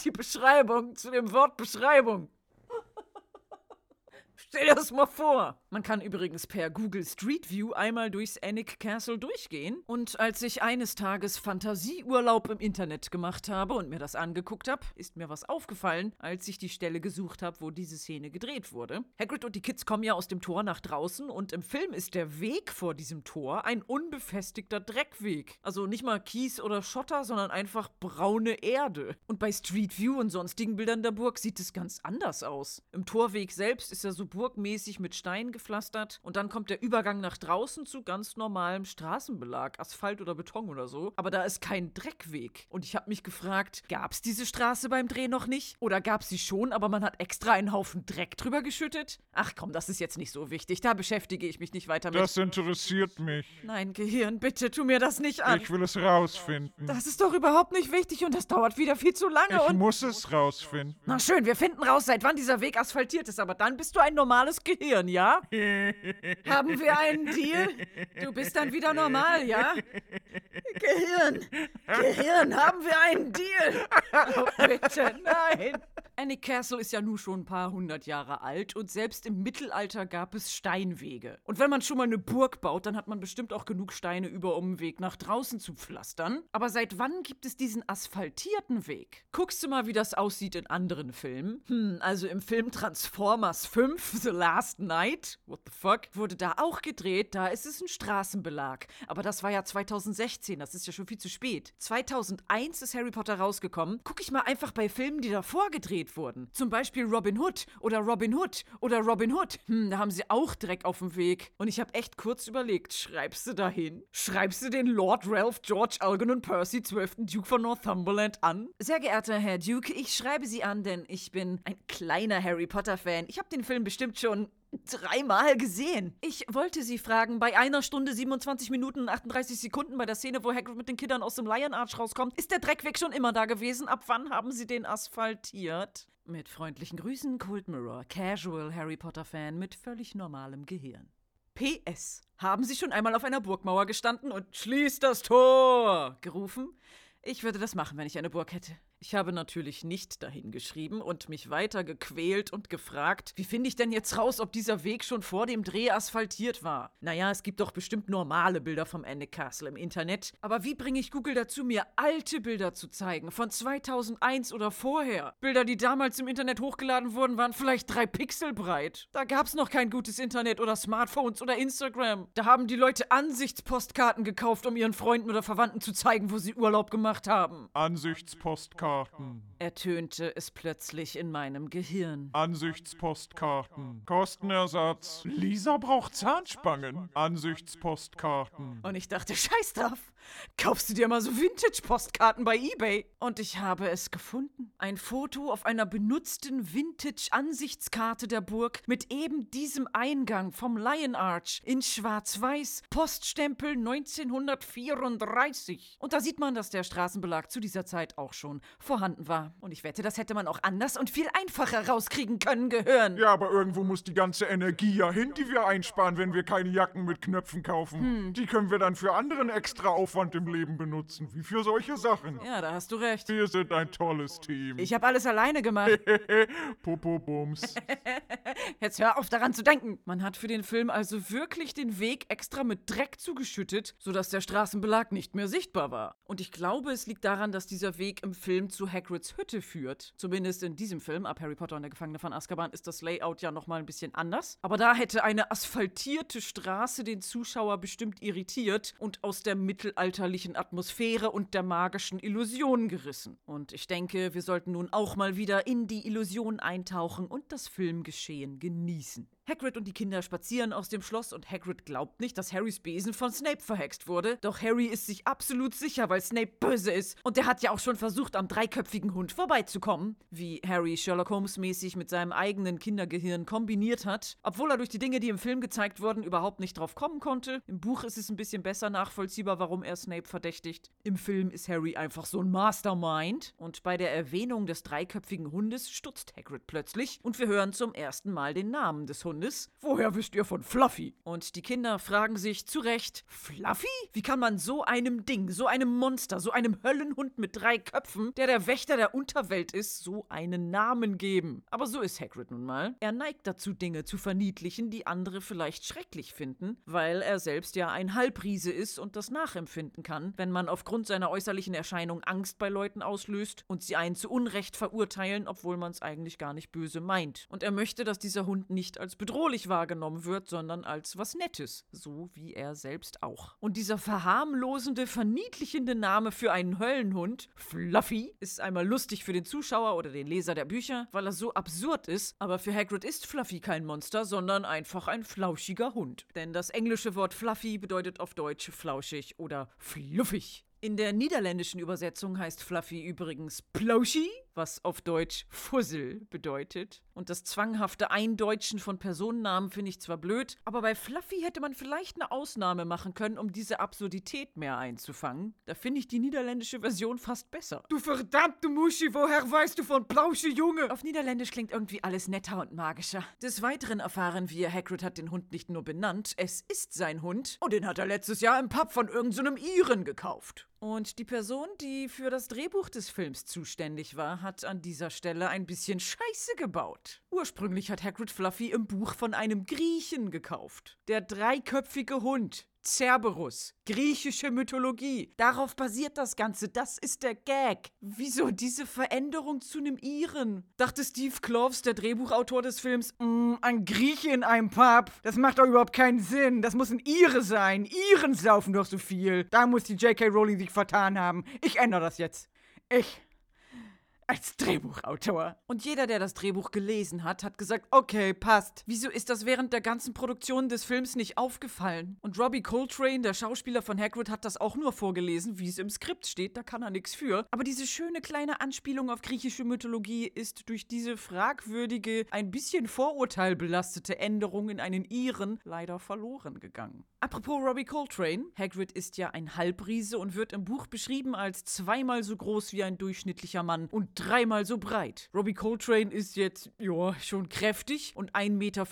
die Beschreibung zu dem Wort Beschreibung. Stell dir das mal vor. Man kann übrigens per Google Street View einmal durchs Annick Castle durchgehen. Und als ich eines Tages Fantasieurlaub im Internet gemacht habe und mir das angeguckt habe, ist mir was aufgefallen, als ich die Stelle gesucht habe, wo diese Szene gedreht wurde. Hagrid und die Kids kommen ja aus dem Tor nach draußen und im Film ist der Weg vor diesem Tor ein unbefestigter Dreckweg. Also nicht mal Kies oder Schotter, sondern einfach braune Erde. Und bei Street View und sonstigen Bildern der Burg sieht es ganz anders aus. Im Torweg selbst ist er so burgmäßig mit Stein gepflastert und dann kommt der Übergang nach draußen zu ganz normalem Straßenbelag, Asphalt oder Beton oder so. Aber da ist kein Dreckweg. Und ich habe mich gefragt, gab es diese Straße beim Dreh noch nicht? Oder gab es sie schon, aber man hat extra einen Haufen Dreck drüber geschüttet? Ach komm, das ist jetzt nicht so wichtig. Da beschäftige ich mich nicht weiter mit. Das interessiert mich. Nein, Gehirn, bitte tu mir das nicht an. Ich will es rausfinden. Das ist doch überhaupt nicht wichtig und das dauert wieder viel zu lange Ich und. muss es rausfinden. Na schön, wir finden raus, seit wann dieser Weg asphaltiert ist, aber dann bist du ein normales Gehirn, ja? Haben wir einen Deal? Du bist dann wieder normal, ja? Gehirn, Gehirn, haben wir einen Deal? Oh, bitte, nein. Annie Castle ist ja nun schon ein paar hundert Jahre alt und selbst im Mittelalter gab es Steinwege. Und wenn man schon mal eine Burg baut, dann hat man bestimmt auch genug Steine über, um einen Weg nach draußen zu pflastern. Aber seit wann gibt es diesen asphaltierten Weg? Guckst du mal, wie das aussieht in anderen Filmen? Hm, also im Film Transformers 5, The Last Night, what the fuck, wurde da auch gedreht, da ist es ein Straßenbelag. Aber das war ja 2016, das ist ja schon viel zu spät. 2001 ist Harry Potter rausgekommen. Guck ich mal einfach bei Filmen, die davor gedreht wurden. Zum Beispiel Robin Hood oder Robin Hood oder Robin Hood. Hm, da haben sie auch Dreck auf dem Weg. Und ich habe echt kurz überlegt, schreibst du dahin? Schreibst du den Lord Ralph George Algernon Percy 12. Duke von Northumberland an? Sehr geehrter Herr Duke, ich schreibe Sie an, denn ich bin ein kleiner Harry Potter-Fan. Ich habe den Film bestimmt schon dreimal gesehen. Ich wollte Sie fragen, bei einer Stunde 27 Minuten und 38 Sekunden bei der Szene, wo Hagrid mit den Kindern aus dem Lion Arch rauskommt, ist der Dreckweg schon immer da gewesen? Ab wann haben Sie den asphaltiert? Mit freundlichen Grüßen, Cold Mirror, Casual Harry Potter-Fan mit völlig normalem Gehirn. PS. Haben Sie schon einmal auf einer Burgmauer gestanden und schließt das Tor gerufen? Ich würde das machen, wenn ich eine Burg hätte. Ich habe natürlich nicht dahin geschrieben und mich weiter gequält und gefragt, wie finde ich denn jetzt raus, ob dieser Weg schon vor dem Dreh asphaltiert war? Naja, es gibt doch bestimmt normale Bilder vom Ende Castle im Internet. Aber wie bringe ich Google dazu, mir alte Bilder zu zeigen, von 2001 oder vorher? Bilder, die damals im Internet hochgeladen wurden, waren vielleicht drei Pixel breit. Da gab's noch kein gutes Internet oder Smartphones oder Instagram. Da haben die Leute Ansichtspostkarten gekauft, um ihren Freunden oder Verwandten zu zeigen, wo sie Urlaub gemacht haben. Ansichtspostkarten. Ertönte es plötzlich in meinem Gehirn. Ansichtspostkarten. Kostenersatz. Lisa braucht Zahnspangen. Ansichtspostkarten. Und ich dachte, scheiß drauf. Kaufst du dir mal so Vintage-Postkarten bei eBay? Und ich habe es gefunden. Ein Foto auf einer benutzten Vintage-Ansichtskarte der Burg mit eben diesem Eingang vom Lion Arch in Schwarz-Weiß. Poststempel 1934. Und da sieht man, dass der Straßenbelag zu dieser Zeit auch schon vorhanden war. Und ich wette, das hätte man auch anders und viel einfacher rauskriegen können, gehören. Ja, aber irgendwo muss die ganze Energie ja hin, die wir einsparen, wenn wir keine Jacken mit Knöpfen kaufen. Die können wir dann für anderen extra Aufwand im Leben benutzen, wie für solche Sachen. Ja, da hast du recht. Wir sind ein tolles Team. Ich habe alles alleine gemacht. Popo-Bums. Jetzt hör auf daran zu denken. Man hat für den Film also wirklich den Weg extra mit Dreck zugeschüttet, sodass der Straßenbelag nicht mehr sichtbar war. Und ich glaube, es liegt daran, dass dieser Weg im Film zu Hagrids Hütte führt. Zumindest in diesem Film, ab Harry Potter und der Gefangene von Azkaban, ist das Layout ja nochmal ein bisschen anders. Aber da hätte eine asphaltierte Straße den Zuschauer bestimmt irritiert und aus der mittelalterlichen Atmosphäre und der magischen Illusion gerissen. Und ich denke, wir sollten nun auch mal wieder in die Illusion eintauchen und das Filmgeschehen genießen. Hagrid und die Kinder spazieren aus dem Schloss und Hagrid glaubt nicht, dass Harrys Besen von Snape verhext wurde. Doch Harry ist sich absolut sicher, weil Snape böse ist. Und der hat ja auch schon versucht, am dreiköpfigen Hund vorbeizukommen. Wie Harry Sherlock Holmes mäßig mit seinem eigenen Kindergehirn kombiniert hat. Obwohl er durch die Dinge, die im Film gezeigt wurden, überhaupt nicht drauf kommen konnte. Im Buch ist es ein bisschen besser nachvollziehbar, warum er Snape verdächtigt. Im Film ist Harry einfach so ein Mastermind. Und bei der Erwähnung des dreiköpfigen Hundes stutzt Hagrid plötzlich und wir hören zum ersten Mal den Namen des Hundes. Woher wisst ihr von Fluffy? Und die Kinder fragen sich zu Recht, Fluffy? Wie kann man so einem Ding, so einem Monster, so einem Höllenhund mit drei Köpfen, der der Wächter der Unterwelt ist, so einen Namen geben? Aber so ist Hagrid nun mal. Er neigt dazu, Dinge zu verniedlichen, die andere vielleicht schrecklich finden, weil er selbst ja ein Halbriese ist und das nachempfinden kann, wenn man aufgrund seiner äußerlichen Erscheinung Angst bei Leuten auslöst und sie einen zu Unrecht verurteilen, obwohl man es eigentlich gar nicht böse meint. Und er möchte, dass dieser Hund nicht als bedrohlich wahrgenommen wird, sondern als was Nettes, so wie er selbst auch. Und dieser verharmlosende, verniedlichende Name für einen Höllenhund, Fluffy, ist einmal lustig für den Zuschauer oder den Leser der Bücher, weil er so absurd ist, aber für Hagrid ist Fluffy kein Monster, sondern einfach ein flauschiger Hund. Denn das englische Wort Fluffy bedeutet auf Deutsch flauschig oder fluffig. In der niederländischen Übersetzung heißt Fluffy übrigens Ploshi, was auf Deutsch Fussel bedeutet. Und das zwanghafte Eindeutschen von Personennamen finde ich zwar blöd, aber bei Fluffy hätte man vielleicht eine Ausnahme machen können, um diese Absurdität mehr einzufangen. Da finde ich die niederländische Version fast besser. Du verdammte Muschi, woher weißt du von Plausche, Junge? Auf Niederländisch klingt irgendwie alles netter und magischer. Des Weiteren erfahren wir, Hagrid hat den Hund nicht nur benannt, es ist sein Hund und den hat er letztes Jahr im Pub von irgendeinem so Iren gekauft. Und die Person, die für das Drehbuch des Films zuständig war, hat an dieser Stelle ein bisschen Scheiße gebaut. Ursprünglich hat Hagrid Fluffy im Buch von einem Griechen gekauft. Der dreiköpfige Hund. Cerberus, griechische Mythologie. Darauf basiert das Ganze. Das ist der Gag. Wieso diese Veränderung zu einem Iren? Dachte Steve Kloves, der Drehbuchautor des Films, mm, ein Grieche in einem Pub. Das macht doch überhaupt keinen Sinn. Das muss ein Ire sein. Iren saufen doch so viel. Da muss die J.K. Rowling sich vertan haben. Ich ändere das jetzt. Ich als Drehbuchautor. Und jeder, der das Drehbuch gelesen hat, hat gesagt, okay, passt. Wieso ist das während der ganzen Produktion des Films nicht aufgefallen? Und Robbie Coltrane, der Schauspieler von Hagrid, hat das auch nur vorgelesen, wie es im Skript steht, da kann er nichts für. Aber diese schöne kleine Anspielung auf griechische Mythologie ist durch diese fragwürdige, ein bisschen vorurteilbelastete Änderung in einen Iren leider verloren gegangen. Apropos Robbie Coltrane, Hagrid ist ja ein Halbriese und wird im Buch beschrieben als zweimal so groß wie ein durchschnittlicher Mann und dreimal so breit. Robbie Coltrane ist jetzt, ja, schon kräftig und 1,85 Meter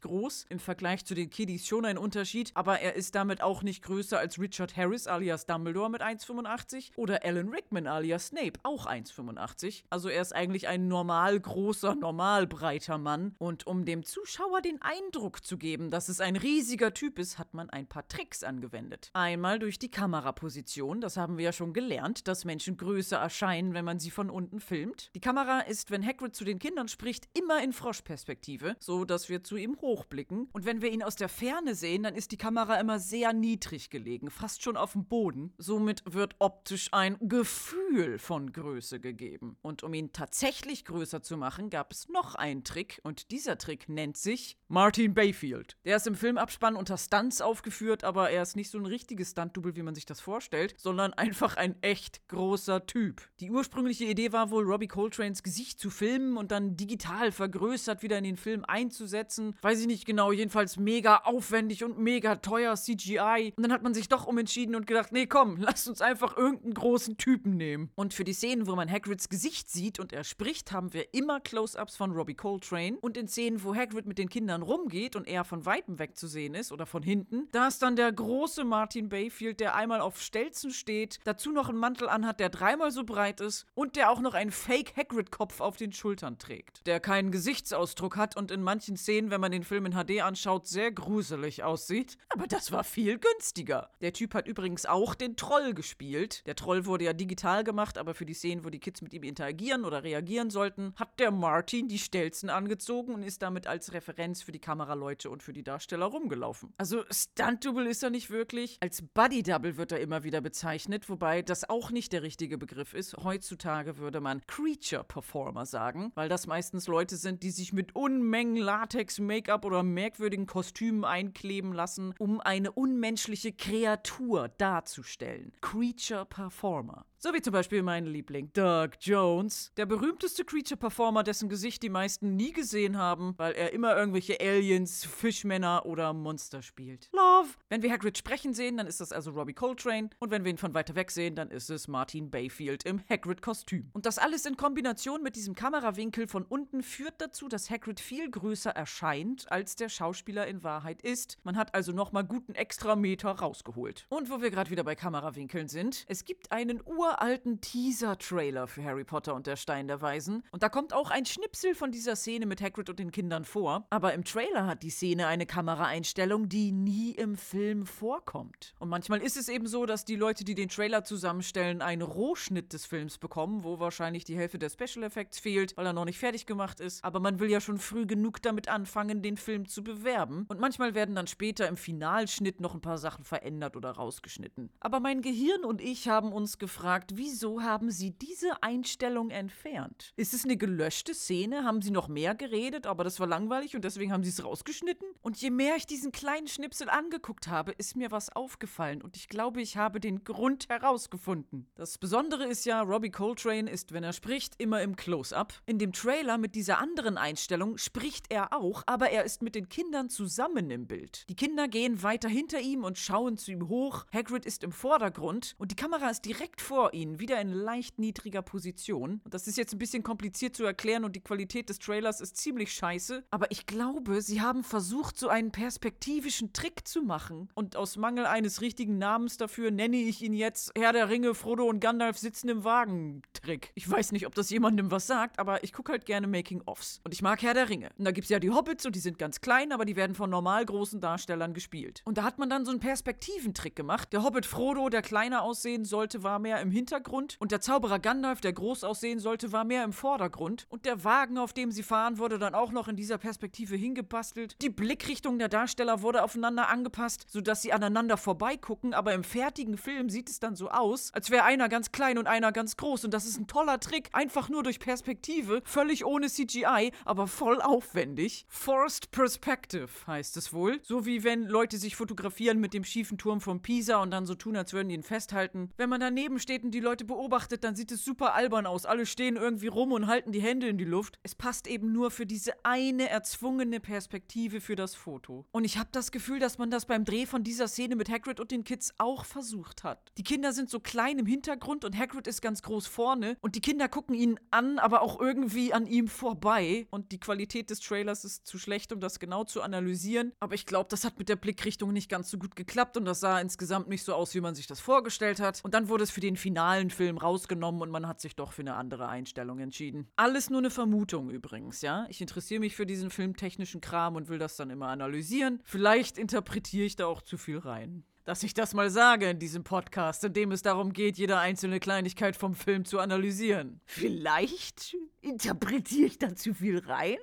groß. Im Vergleich zu den Kiddies schon ein Unterschied, aber er ist damit auch nicht größer als Richard Harris alias Dumbledore mit 1,85 oder Alan Rickman alias Snape, auch 1,85. Also er ist eigentlich ein normal großer, normal breiter Mann. Und um dem Zuschauer den Eindruck zu geben, dass es ein riesiger Typ ist, hat man ein paar Tricks angewendet. Einmal durch die Kameraposition, das haben wir ja schon gelernt, dass Menschen größer erscheinen, wenn man sie von unten Sekunden filmt. Die Kamera ist, wenn Hagrid zu den Kindern spricht, immer in Froschperspektive, so dass wir zu ihm hochblicken. Und wenn wir ihn aus der Ferne sehen, dann ist die Kamera immer sehr niedrig gelegen, fast schon auf dem Boden. Somit wird optisch ein Gefühl von Größe gegeben. Und um ihn tatsächlich größer zu machen, gab es noch einen Trick und dieser Trick nennt sich Martin Bayfield. Der ist im Filmabspann unter Stunts aufgeführt, aber er ist nicht so ein richtiges Stunt-Double, wie man sich das vorstellt, sondern einfach ein echt großer Typ. Die ursprüngliche Idee war wohl, Robbie Coltrane's Gesicht zu filmen und dann digital vergrößert wieder in den Film einzusetzen. Weiß ich nicht genau, jedenfalls mega aufwendig und mega teuer CGI. Und dann hat man sich doch umentschieden und gedacht, nee, komm, lasst uns einfach irgendeinen großen Typen nehmen. Und für die Szenen, wo man Hagrids Gesicht sieht und er spricht, haben wir immer Close-ups von Robbie Coltrane. Und in Szenen, wo Hagrid mit den Kindern rumgeht und er von weitem weg zu sehen ist oder von hinten, da ist dann der große Martin Bayfield, der einmal auf Stelzen steht, dazu noch einen Mantel anhat, der dreimal so breit ist und der auch noch einen Fake-Hagrid-Kopf auf den Schultern trägt, der keinen Gesichtsausdruck hat und in manchen Szenen, wenn man den Film in HD anschaut, sehr gruselig aussieht. Aber das war viel günstiger. Der Typ hat übrigens auch den Troll gespielt. Der Troll wurde ja digital gemacht, aber für die Szenen, wo die Kids mit ihm interagieren oder reagieren sollten, hat der Martin die Stelzen angezogen und ist damit als Referenz für die Kameraleute und für die Darsteller rumgelaufen. Also Stunt-Double ist er nicht wirklich. Als Buddy-Double wird er immer wieder bezeichnet, wobei das auch nicht der richtige Begriff ist. Heutzutage würde man Creature-Performer sagen, weil das meistens Leute sind, die sich mit Unmengen Latex, Make-up oder merkwürdigen Kostümen einkleben lassen, um eine unmenschliche Kreatur darzustellen. Creature-Performer. So wie zum Beispiel mein Liebling Doug Jones, der berühmteste Creature-Performer, dessen Gesicht die meisten nie gesehen haben, weil er immer irgendwelche Aliens, Fischmänner oder Monster spielt. Love! Wenn wir Hagrid sprechen sehen, dann ist das also Robbie Coltrane und wenn wir ihn von weiter weg sehen, dann ist es Martin Bayfield im Hagrid-Kostüm. Und das alles in Kombination mit diesem Kamerawinkel von unten führt dazu, dass Hagrid viel größer erscheint, als der Schauspieler in Wahrheit ist. Man hat also nochmal guten extra Meter rausgeholt. Und wo wir gerade wieder bei Kamerawinkeln sind, es gibt einen Ur uralten Teaser-Trailer für Harry Potter und der Stein der Weisen. Und da kommt auch ein Schnipsel von dieser Szene mit Hagrid und den Kindern vor. Aber im Trailer hat die Szene eine Kameraeinstellung, die nie im Film vorkommt. Und manchmal ist es eben so, dass die Leute, die den Trailer zusammenstellen, einen Rohschnitt des Films bekommen, wo wahrscheinlich die Hälfte der Special Effects fehlt, weil er noch nicht fertig gemacht ist. Aber man will ja schon früh genug damit anfangen, den Film zu bewerben. Und manchmal werden dann später im Finalschnitt noch ein paar Sachen verändert oder rausgeschnitten. Aber mein Gehirn und ich haben uns gefragt, wieso haben sie diese Einstellung entfernt? Ist es eine gelöschte Szene? Haben sie noch mehr geredet, aber das war langweilig und deswegen haben sie es rausgeschnitten? Und je mehr ich diesen kleinen Schnipsel angeguckt habe, ist mir was aufgefallen und ich glaube, ich habe den Grund herausgefunden. Das Besondere ist ja, Robbie Coltrane ist, wenn er spricht, immer im Close-up. In dem Trailer mit dieser anderen Einstellung spricht er auch, aber er ist mit den Kindern zusammen im Bild. Die Kinder gehen weiter hinter ihm und schauen zu ihm hoch. Hagrid ist im Vordergrund und die Kamera ist direkt vor ihnen, wieder in leicht niedriger Position. Das ist jetzt ein bisschen kompliziert zu erklären und die Qualität des Trailers ist ziemlich scheiße, aber ich glaube, sie haben versucht, so einen perspektivischen Trick zu machen. Und aus Mangel eines richtigen Namens dafür nenne ich ihn jetzt Herr der Ringe, Frodo und Gandalf sitzen im Wagen Trick. Ich weiß nicht, ob das jemandem was sagt, aber ich gucke halt gerne Making-ofs. Und ich mag Herr der Ringe. Und da gibt es ja die Hobbits und die sind ganz klein, aber die werden von normal großen Darstellern gespielt. Und da hat man dann so einen Perspektiventrick gemacht. Der Hobbit Frodo, der kleiner aussehen sollte, war mehr im Hintergrund. Und der Zauberer Gandalf, der groß aussehen sollte, war mehr im Vordergrund. Und der Wagen, auf dem sie fahren, wurde dann auch noch in dieser Perspektive hingebastelt. Die Blickrichtung der Darsteller wurde aufeinander angepasst, sodass sie aneinander vorbeigucken. Aber im fertigen Film sieht es dann so aus, als wäre einer ganz klein und einer ganz groß. Und das ist ein toller Trick. Einfach nur durch Perspektive. Völlig ohne CGI, aber voll aufwendig. Forced Perspective heißt es wohl. So wie wenn Leute sich fotografieren mit dem schiefen Turm von Pisa und dann so tun, als würden die ihn festhalten. Wenn man daneben steht und die Leute beobachtet, dann sieht es super albern aus. Alle stehen irgendwie rum und halten die Hände in die Luft. Es passt eben nur für diese eine erzwungene Perspektive für das Foto. Und ich habe das Gefühl, dass man das beim Dreh von dieser Szene mit Hagrid und den Kids auch versucht hat. Die Kinder sind so klein im Hintergrund und Hagrid ist ganz groß vorne und die Kinder gucken ihn an, aber auch irgendwie an ihm vorbei. Und die Qualität des Trailers ist zu schlecht, um das genau zu analysieren. Aber ich glaube, das hat mit der Blickrichtung nicht ganz so gut geklappt und das sah insgesamt nicht so aus, wie man sich das vorgestellt hat. Und dann wurde es für den finalen Film rausgenommen und man hat sich doch für eine andere Einstellung entschieden. Alles nur eine Vermutung übrigens, ja? Ich interessiere mich für diesen filmtechnischen Kram und will das dann immer analysieren. Vielleicht interpretiere ich da auch zu viel rein dass ich das mal sage in diesem Podcast, in dem es darum geht, jede einzelne Kleinigkeit vom Film zu analysieren. Vielleicht interpretiere ich da zu viel rein?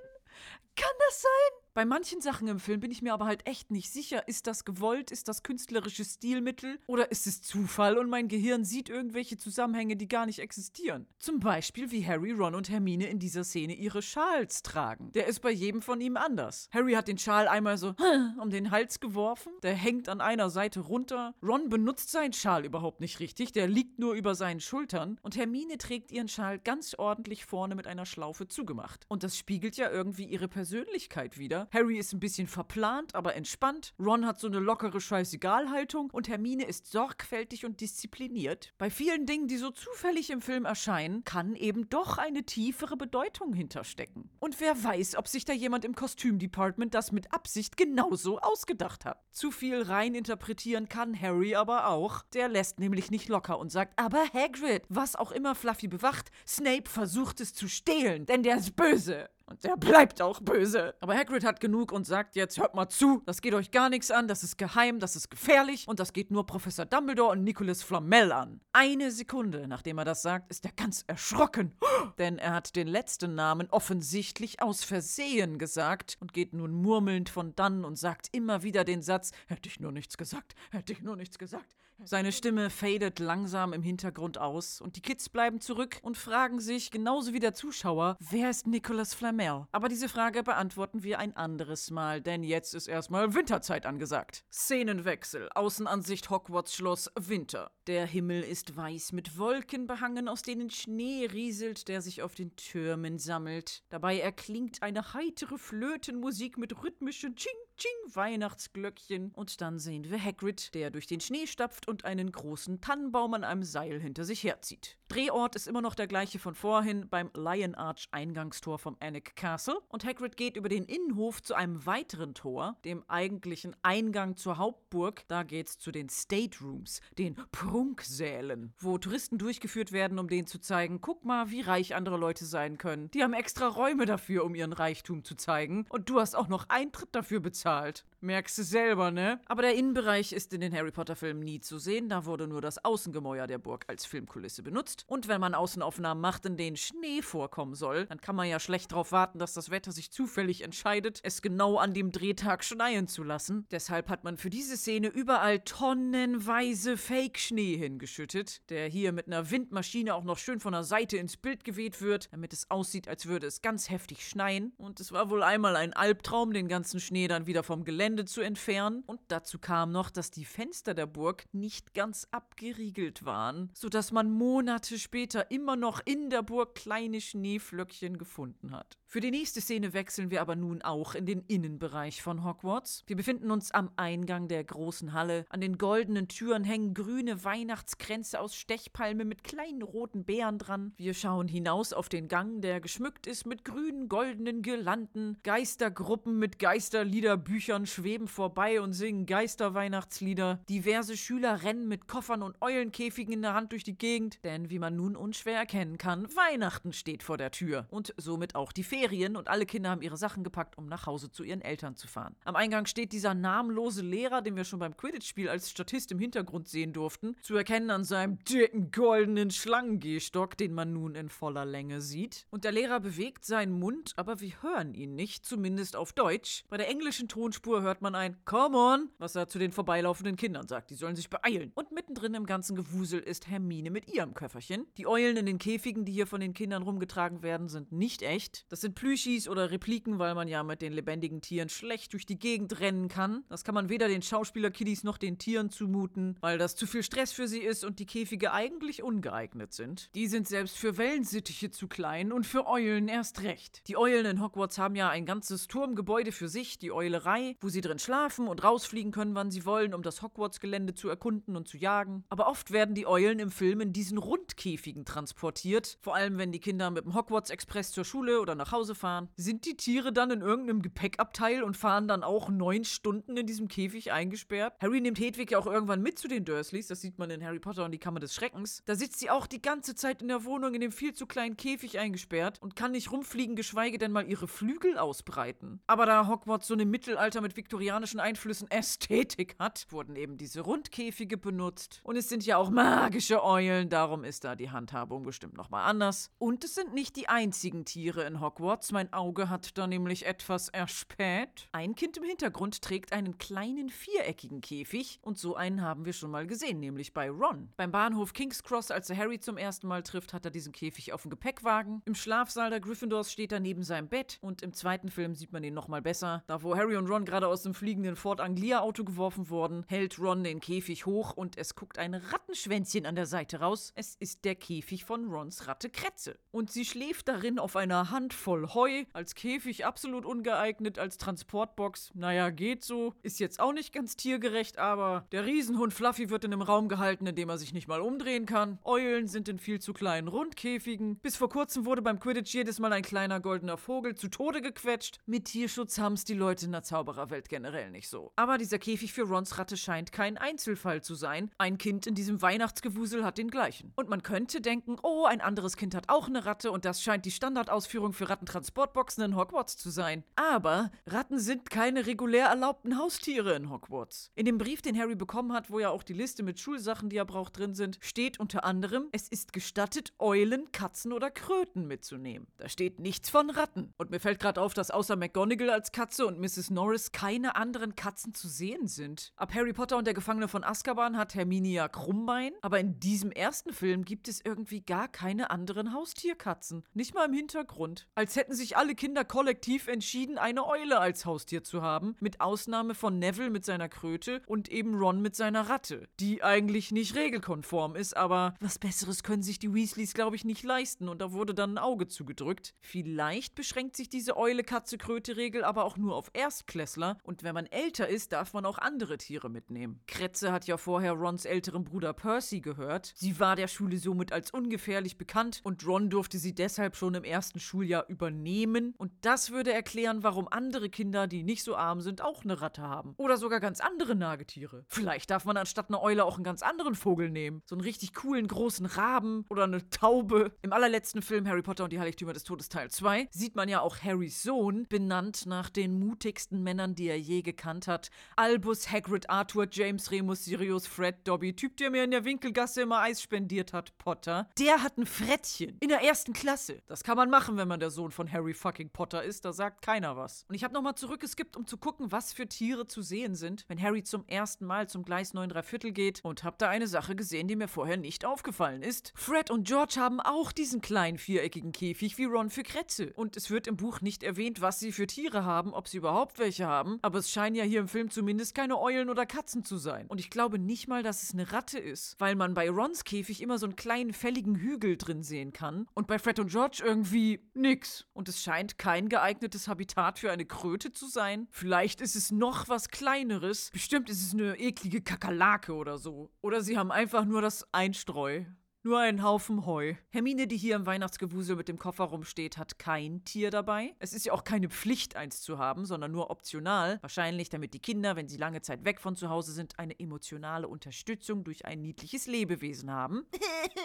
Kann das sein? Bei manchen Sachen im Film bin ich mir aber halt echt nicht sicher, ist das gewollt, ist das künstlerisches Stilmittel oder ist es Zufall und mein Gehirn sieht irgendwelche Zusammenhänge, die gar nicht existieren. Zum Beispiel wie Harry, Ron und Hermine in dieser Szene ihre Schals tragen. Der ist bei jedem von ihm anders. Harry hat den Schal einmal so um den Hals geworfen, der hängt an einer Seite runter. Ron benutzt seinen Schal überhaupt nicht richtig, der liegt nur über seinen Schultern und Hermine trägt ihren Schal ganz ordentlich vorne mit einer Schlaufe zugemacht. Und das spiegelt ja irgendwie ihre Persönlichkeit Harry ist ein bisschen verplant, aber entspannt. Ron hat so eine lockere Scheißegal-Haltung und Hermine ist sorgfältig und diszipliniert. Bei vielen Dingen, die so zufällig im Film erscheinen, kann eben doch eine tiefere Bedeutung hinterstecken. Und wer weiß, ob sich da jemand im Kostümdepartment das mit Absicht genauso ausgedacht hat. Zu viel rein interpretieren kann Harry aber auch. Der lässt nämlich nicht locker und sagt, aber Hagrid, was auch immer Fluffy bewacht, Snape versucht es zu stehlen, denn der ist böse. Und der bleibt auch böse. Aber Hagrid hat genug und sagt jetzt, hört mal zu, das geht euch gar nichts an, das ist geheim, das ist gefährlich und das geht nur Professor Dumbledore und Nicholas Flamel an. Eine Sekunde, nachdem er das sagt, ist er ganz erschrocken, denn er hat den letzten Namen offensichtlich aus Versehen gesagt und geht nun murmelnd von dann und sagt immer wieder den Satz, hätte ich nur nichts gesagt, hätte ich nur nichts gesagt. Seine Stimme fadet langsam im Hintergrund aus und die Kids bleiben zurück und fragen sich, genauso wie der Zuschauer, wer ist Nicholas Flamel? Aber diese Frage beantworten wir ein anderes Mal, denn jetzt ist erstmal Winterzeit angesagt. Szenenwechsel, Außenansicht Hogwarts Schloss, Winter. Der Himmel ist weiß mit Wolken behangen, aus denen Schnee rieselt, der sich auf den Türmen sammelt. Dabei erklingt eine heitere Flötenmusik mit rhythmischen Ching Ching Weihnachtsglöckchen und dann sehen wir Hagrid, der durch den Schnee stapft und einen großen Tannenbaum an einem Seil hinter sich herzieht. Drehort ist immer noch der gleiche von vorhin beim Lion Arch Eingangstor vom Annick Castle und Hagrid geht über den Innenhof zu einem weiteren Tor, dem eigentlichen Eingang zur Hauptburg. Da geht's zu den State Rooms, den Prunksälen, wo Touristen durchgeführt werden, um denen zu zeigen, guck mal, wie reich andere Leute sein können. Die haben extra Räume dafür, um ihren Reichtum zu zeigen und du hast auch noch Eintritt dafür bezahlt. Merkst du selber, ne? Aber der Innenbereich ist in den Harry Potter Filmen nie zu sehen, da wurde nur das Außengemäuer der Burg als Filmkulisse benutzt. Und wenn man Außenaufnahmen macht, in denen Schnee vorkommen soll, dann kann man ja schlecht darauf warten, dass das Wetter sich zufällig entscheidet, es genau an dem Drehtag schneien zu lassen. Deshalb hat man für diese Szene überall tonnenweise Fake-Schnee hingeschüttet, der hier mit einer Windmaschine auch noch schön von der Seite ins Bild geweht wird, damit es aussieht, als würde es ganz heftig schneien. Und es war wohl einmal ein Albtraum, den ganzen Schnee dann wieder vom Gelände zu entfernen. Und dazu kam noch, dass die Fenster der Burg nicht ganz abgeriegelt waren, sodass man Monate später immer noch in der Burg kleine Schneeflöckchen gefunden hat. Für die nächste Szene wechseln wir aber nun auch in den Innenbereich von Hogwarts. Wir befinden uns am Eingang der großen Halle. An den goldenen Türen hängen grüne Weihnachtskränze aus Stechpalme mit kleinen roten Beeren dran. Wir schauen hinaus auf den Gang, der geschmückt ist mit grünen, goldenen Girlanden. Geistergruppen mit Geisterliederbüchern schweben vorbei und singen Geisterweihnachtslieder. Diverse Schüler rennen mit Koffern und Eulenkäfigen in der Hand durch die Gegend. Denn wie man nun unschwer erkennen kann, Weihnachten steht vor der Tür. Und somit auch die Ferien und alle Kinder haben ihre Sachen gepackt, um nach Hause zu ihren Eltern zu fahren. Am Eingang steht dieser namenlose Lehrer, den wir schon beim Quidditch-Spiel als Statist im Hintergrund sehen durften, zu erkennen an seinem dicken goldenen Schlangengehstock, den man nun in voller Länge sieht. Und der Lehrer bewegt seinen Mund, aber wir hören ihn nicht, zumindest auf Deutsch. Bei der englischen Tonspur hört man ein Come on, was er zu den vorbeilaufenden Kindern sagt. Die sollen sich beeilen. Und mittendrin im ganzen Gewusel ist Hermine mit ihrem Köfferchen. Die Eulen in den Käfigen, die hier von den Kindern rumgetragen werden, sind nicht echt. Das sind Plüschis oder Repliken, weil man ja mit den lebendigen Tieren schlecht durch die Gegend rennen kann. Das kann man weder den Schauspieler-Kiddies noch den Tieren zumuten, weil das zu viel Stress für sie ist und die Käfige eigentlich ungeeignet sind. Die sind selbst für Wellensittiche zu klein und für Eulen erst recht. Die Eulen in Hogwarts haben ja ein ganzes Turmgebäude für sich, die Eulerei, wo sie drin schlafen und rausfliegen können, wann sie wollen, um das Hogwarts-Gelände zu erkunden und zu jagen. Aber oft werden die Eulen im Film in diesen Rundkäfigen transportiert, vor allem wenn die Kinder mit dem Hogwarts-Express zur Schule oder nach Hause fahren. Sind die Tiere dann in irgendeinem Gepäckabteil und fahren dann auch neun Stunden in diesem Käfig eingesperrt? Harry nimmt Hedwig ja auch irgendwann mit zu den Dursleys, das sieht man in Harry Potter und die Kammer des Schreckens. Da sitzt sie auch die ganze Zeit in der Wohnung in dem viel zu kleinen Käfig eingesperrt und kann nicht rumfliegen, geschweige denn mal ihre Flügel ausbreiten. Aber da Hogwarts so eine Mittelalter mit viktorianischen Einflüssen Ästhetik hat, wurden eben diese Rundkäfige benutzt. Und es sind ja auch magische Eulen, darum ist da die Handhabung bestimmt nochmal anders. Und es sind nicht die einzigen Tiere in Hogwarts. Mein Auge hat da nämlich etwas erspäht. Ein Kind im Hintergrund trägt einen kleinen viereckigen Käfig und so einen haben wir schon mal gesehen, nämlich bei Ron. Beim Bahnhof King's Cross, als er Harry zum ersten Mal trifft, hat er diesen Käfig auf dem Gepäckwagen. Im Schlafsaal der Gryffindors steht er neben seinem Bett und im zweiten Film sieht man ihn nochmal besser. Da, wo Harry und Ron gerade aus dem fliegenden Ford Anglia-Auto geworfen wurden, hält Ron den Käfig hoch und es guckt ein Rattenschwänzchen an der Seite raus. Es ist der Käfig von Rons Ratte Kretze. Und sie schläft darin auf einer Handvoll Heu, als Käfig absolut ungeeignet, als Transportbox. Naja, geht so. Ist jetzt auch nicht ganz tiergerecht, aber der Riesenhund Fluffy wird in einem Raum gehalten, in dem er sich nicht mal umdrehen kann. Eulen sind in viel zu kleinen Rundkäfigen. Bis vor kurzem wurde beim Quidditch jedes Mal ein kleiner goldener Vogel zu Tode gequetscht. Mit Tierschutz haben's die Leute in der Zaubererwelt generell nicht so. Aber dieser Käfig für Rons Ratte scheint kein Einzelfall zu sein. Ein Kind in diesem Weihnachtsgewusel hat den gleichen. Und man könnte denken, oh, ein anderes Kind hat auch eine Ratte und das scheint die Standardausführung für Rattentransportboxen in Hogwarts zu sein. Aber Ratten sind keine regulär erlaubten Haustiere in Hogwarts. In dem Brief, den Harry bekommen hat, wo ja auch die Liste mit Schulsachen, die er braucht, drin sind, steht unter anderem, es ist gestattet, Eulen, Katzen oder Kröten mitzunehmen. Da steht nichts von Ratten. Und mir fällt gerade auf, dass außer McGonagall als Katze und Mrs. Norris keine anderen Katzen zu sehen sind. Ab Harry Potter und der Gefangene von Azkaban hat Hermine ja Krummbein, aber in diesem ersten Film gibt es irgendwie gar keine anderen Haustierkatzen. Nicht mal im Hintergrund. Als hätten sich alle Kinder kollektiv entschieden, eine Eule als Haustier zu haben, mit Ausnahme von Neville mit seiner Kröte und eben Ron mit seiner Ratte, die eigentlich nicht regelkonform ist, aber was Besseres können sich die Weasleys, glaube ich, nicht leisten und da wurde dann ein Auge zugedrückt. Vielleicht beschränkt sich diese Eule-Katze-Kröte-Regel aber auch nur auf Erstklässler und wenn man älter ist, darf man auch andere Tiere mitnehmen. Kretze hat ja vorher Rons älterem Bruder Percy gehört. Sie war der Schule somit als ungefährlich bekannt und Ron durfte sie deshalb schon im ersten Schuljahr übernehmen und das würde erklären, warum andere Kinder, die nicht so arm sind, auch eine Ratte haben. Oder sogar ganz andere Nagetiere. Vielleicht darf man anstatt einer Eule auch einen ganz anderen Vogel nehmen. So einen richtig coolen großen Raben oder eine Taube. Im allerletzten Film Harry Potter und die Heiligtümer des Todes Teil 2 sieht man ja auch Harrys Sohn, benannt nach den mutigsten Männern, die er je gekannt hat. Albus, Hagrid, Arthur, James, Remus, Sirius, Fred, Dobby, Typ, der mir in der Winkelgasse immer Eis spendiert hat. Potter, der hat ein Frettchen in der ersten Klasse. Das kann man machen, wenn man der Sohn von Harry fucking Potter ist. Da sagt keiner was. Und ich habe nochmal zurückgeskippt, um zu gucken, was für Tiere zu sehen sind, wenn Harry zum ersten Mal zum Gleis 9 Viertel geht und habe da eine Sache gesehen, die mir vorher nicht aufgefallen ist. Fred und George haben auch diesen kleinen viereckigen Käfig wie Ron für Kretze. Und es wird im Buch nicht erwähnt, was sie für Tiere haben, ob sie überhaupt welche haben. Aber es scheinen ja hier im Film zumindest keine Eulen oder Katzen zu sein. Und ich glaube nicht mal, dass es eine Ratte ist, weil man bei Rons Käfig immer so einen kleinen fälligen Hügel drin sehen kann. Und bei Fred und George irgendwie nix. Und es scheint kein geeignetes Habitat für eine Kröte zu sein. Vielleicht ist es noch was Kleineres. Bestimmt ist es eine eklige Kakerlake oder so. Oder sie haben einfach nur das Einstreu. Nur ein Haufen Heu. Hermine, die hier im Weihnachtsgewusel mit dem Koffer rumsteht, hat kein Tier dabei. Es ist ja auch keine Pflicht, eins zu haben, sondern nur optional. Wahrscheinlich, damit die Kinder, wenn sie lange Zeit weg von zu Hause sind, eine emotionale Unterstützung durch ein niedliches Lebewesen haben.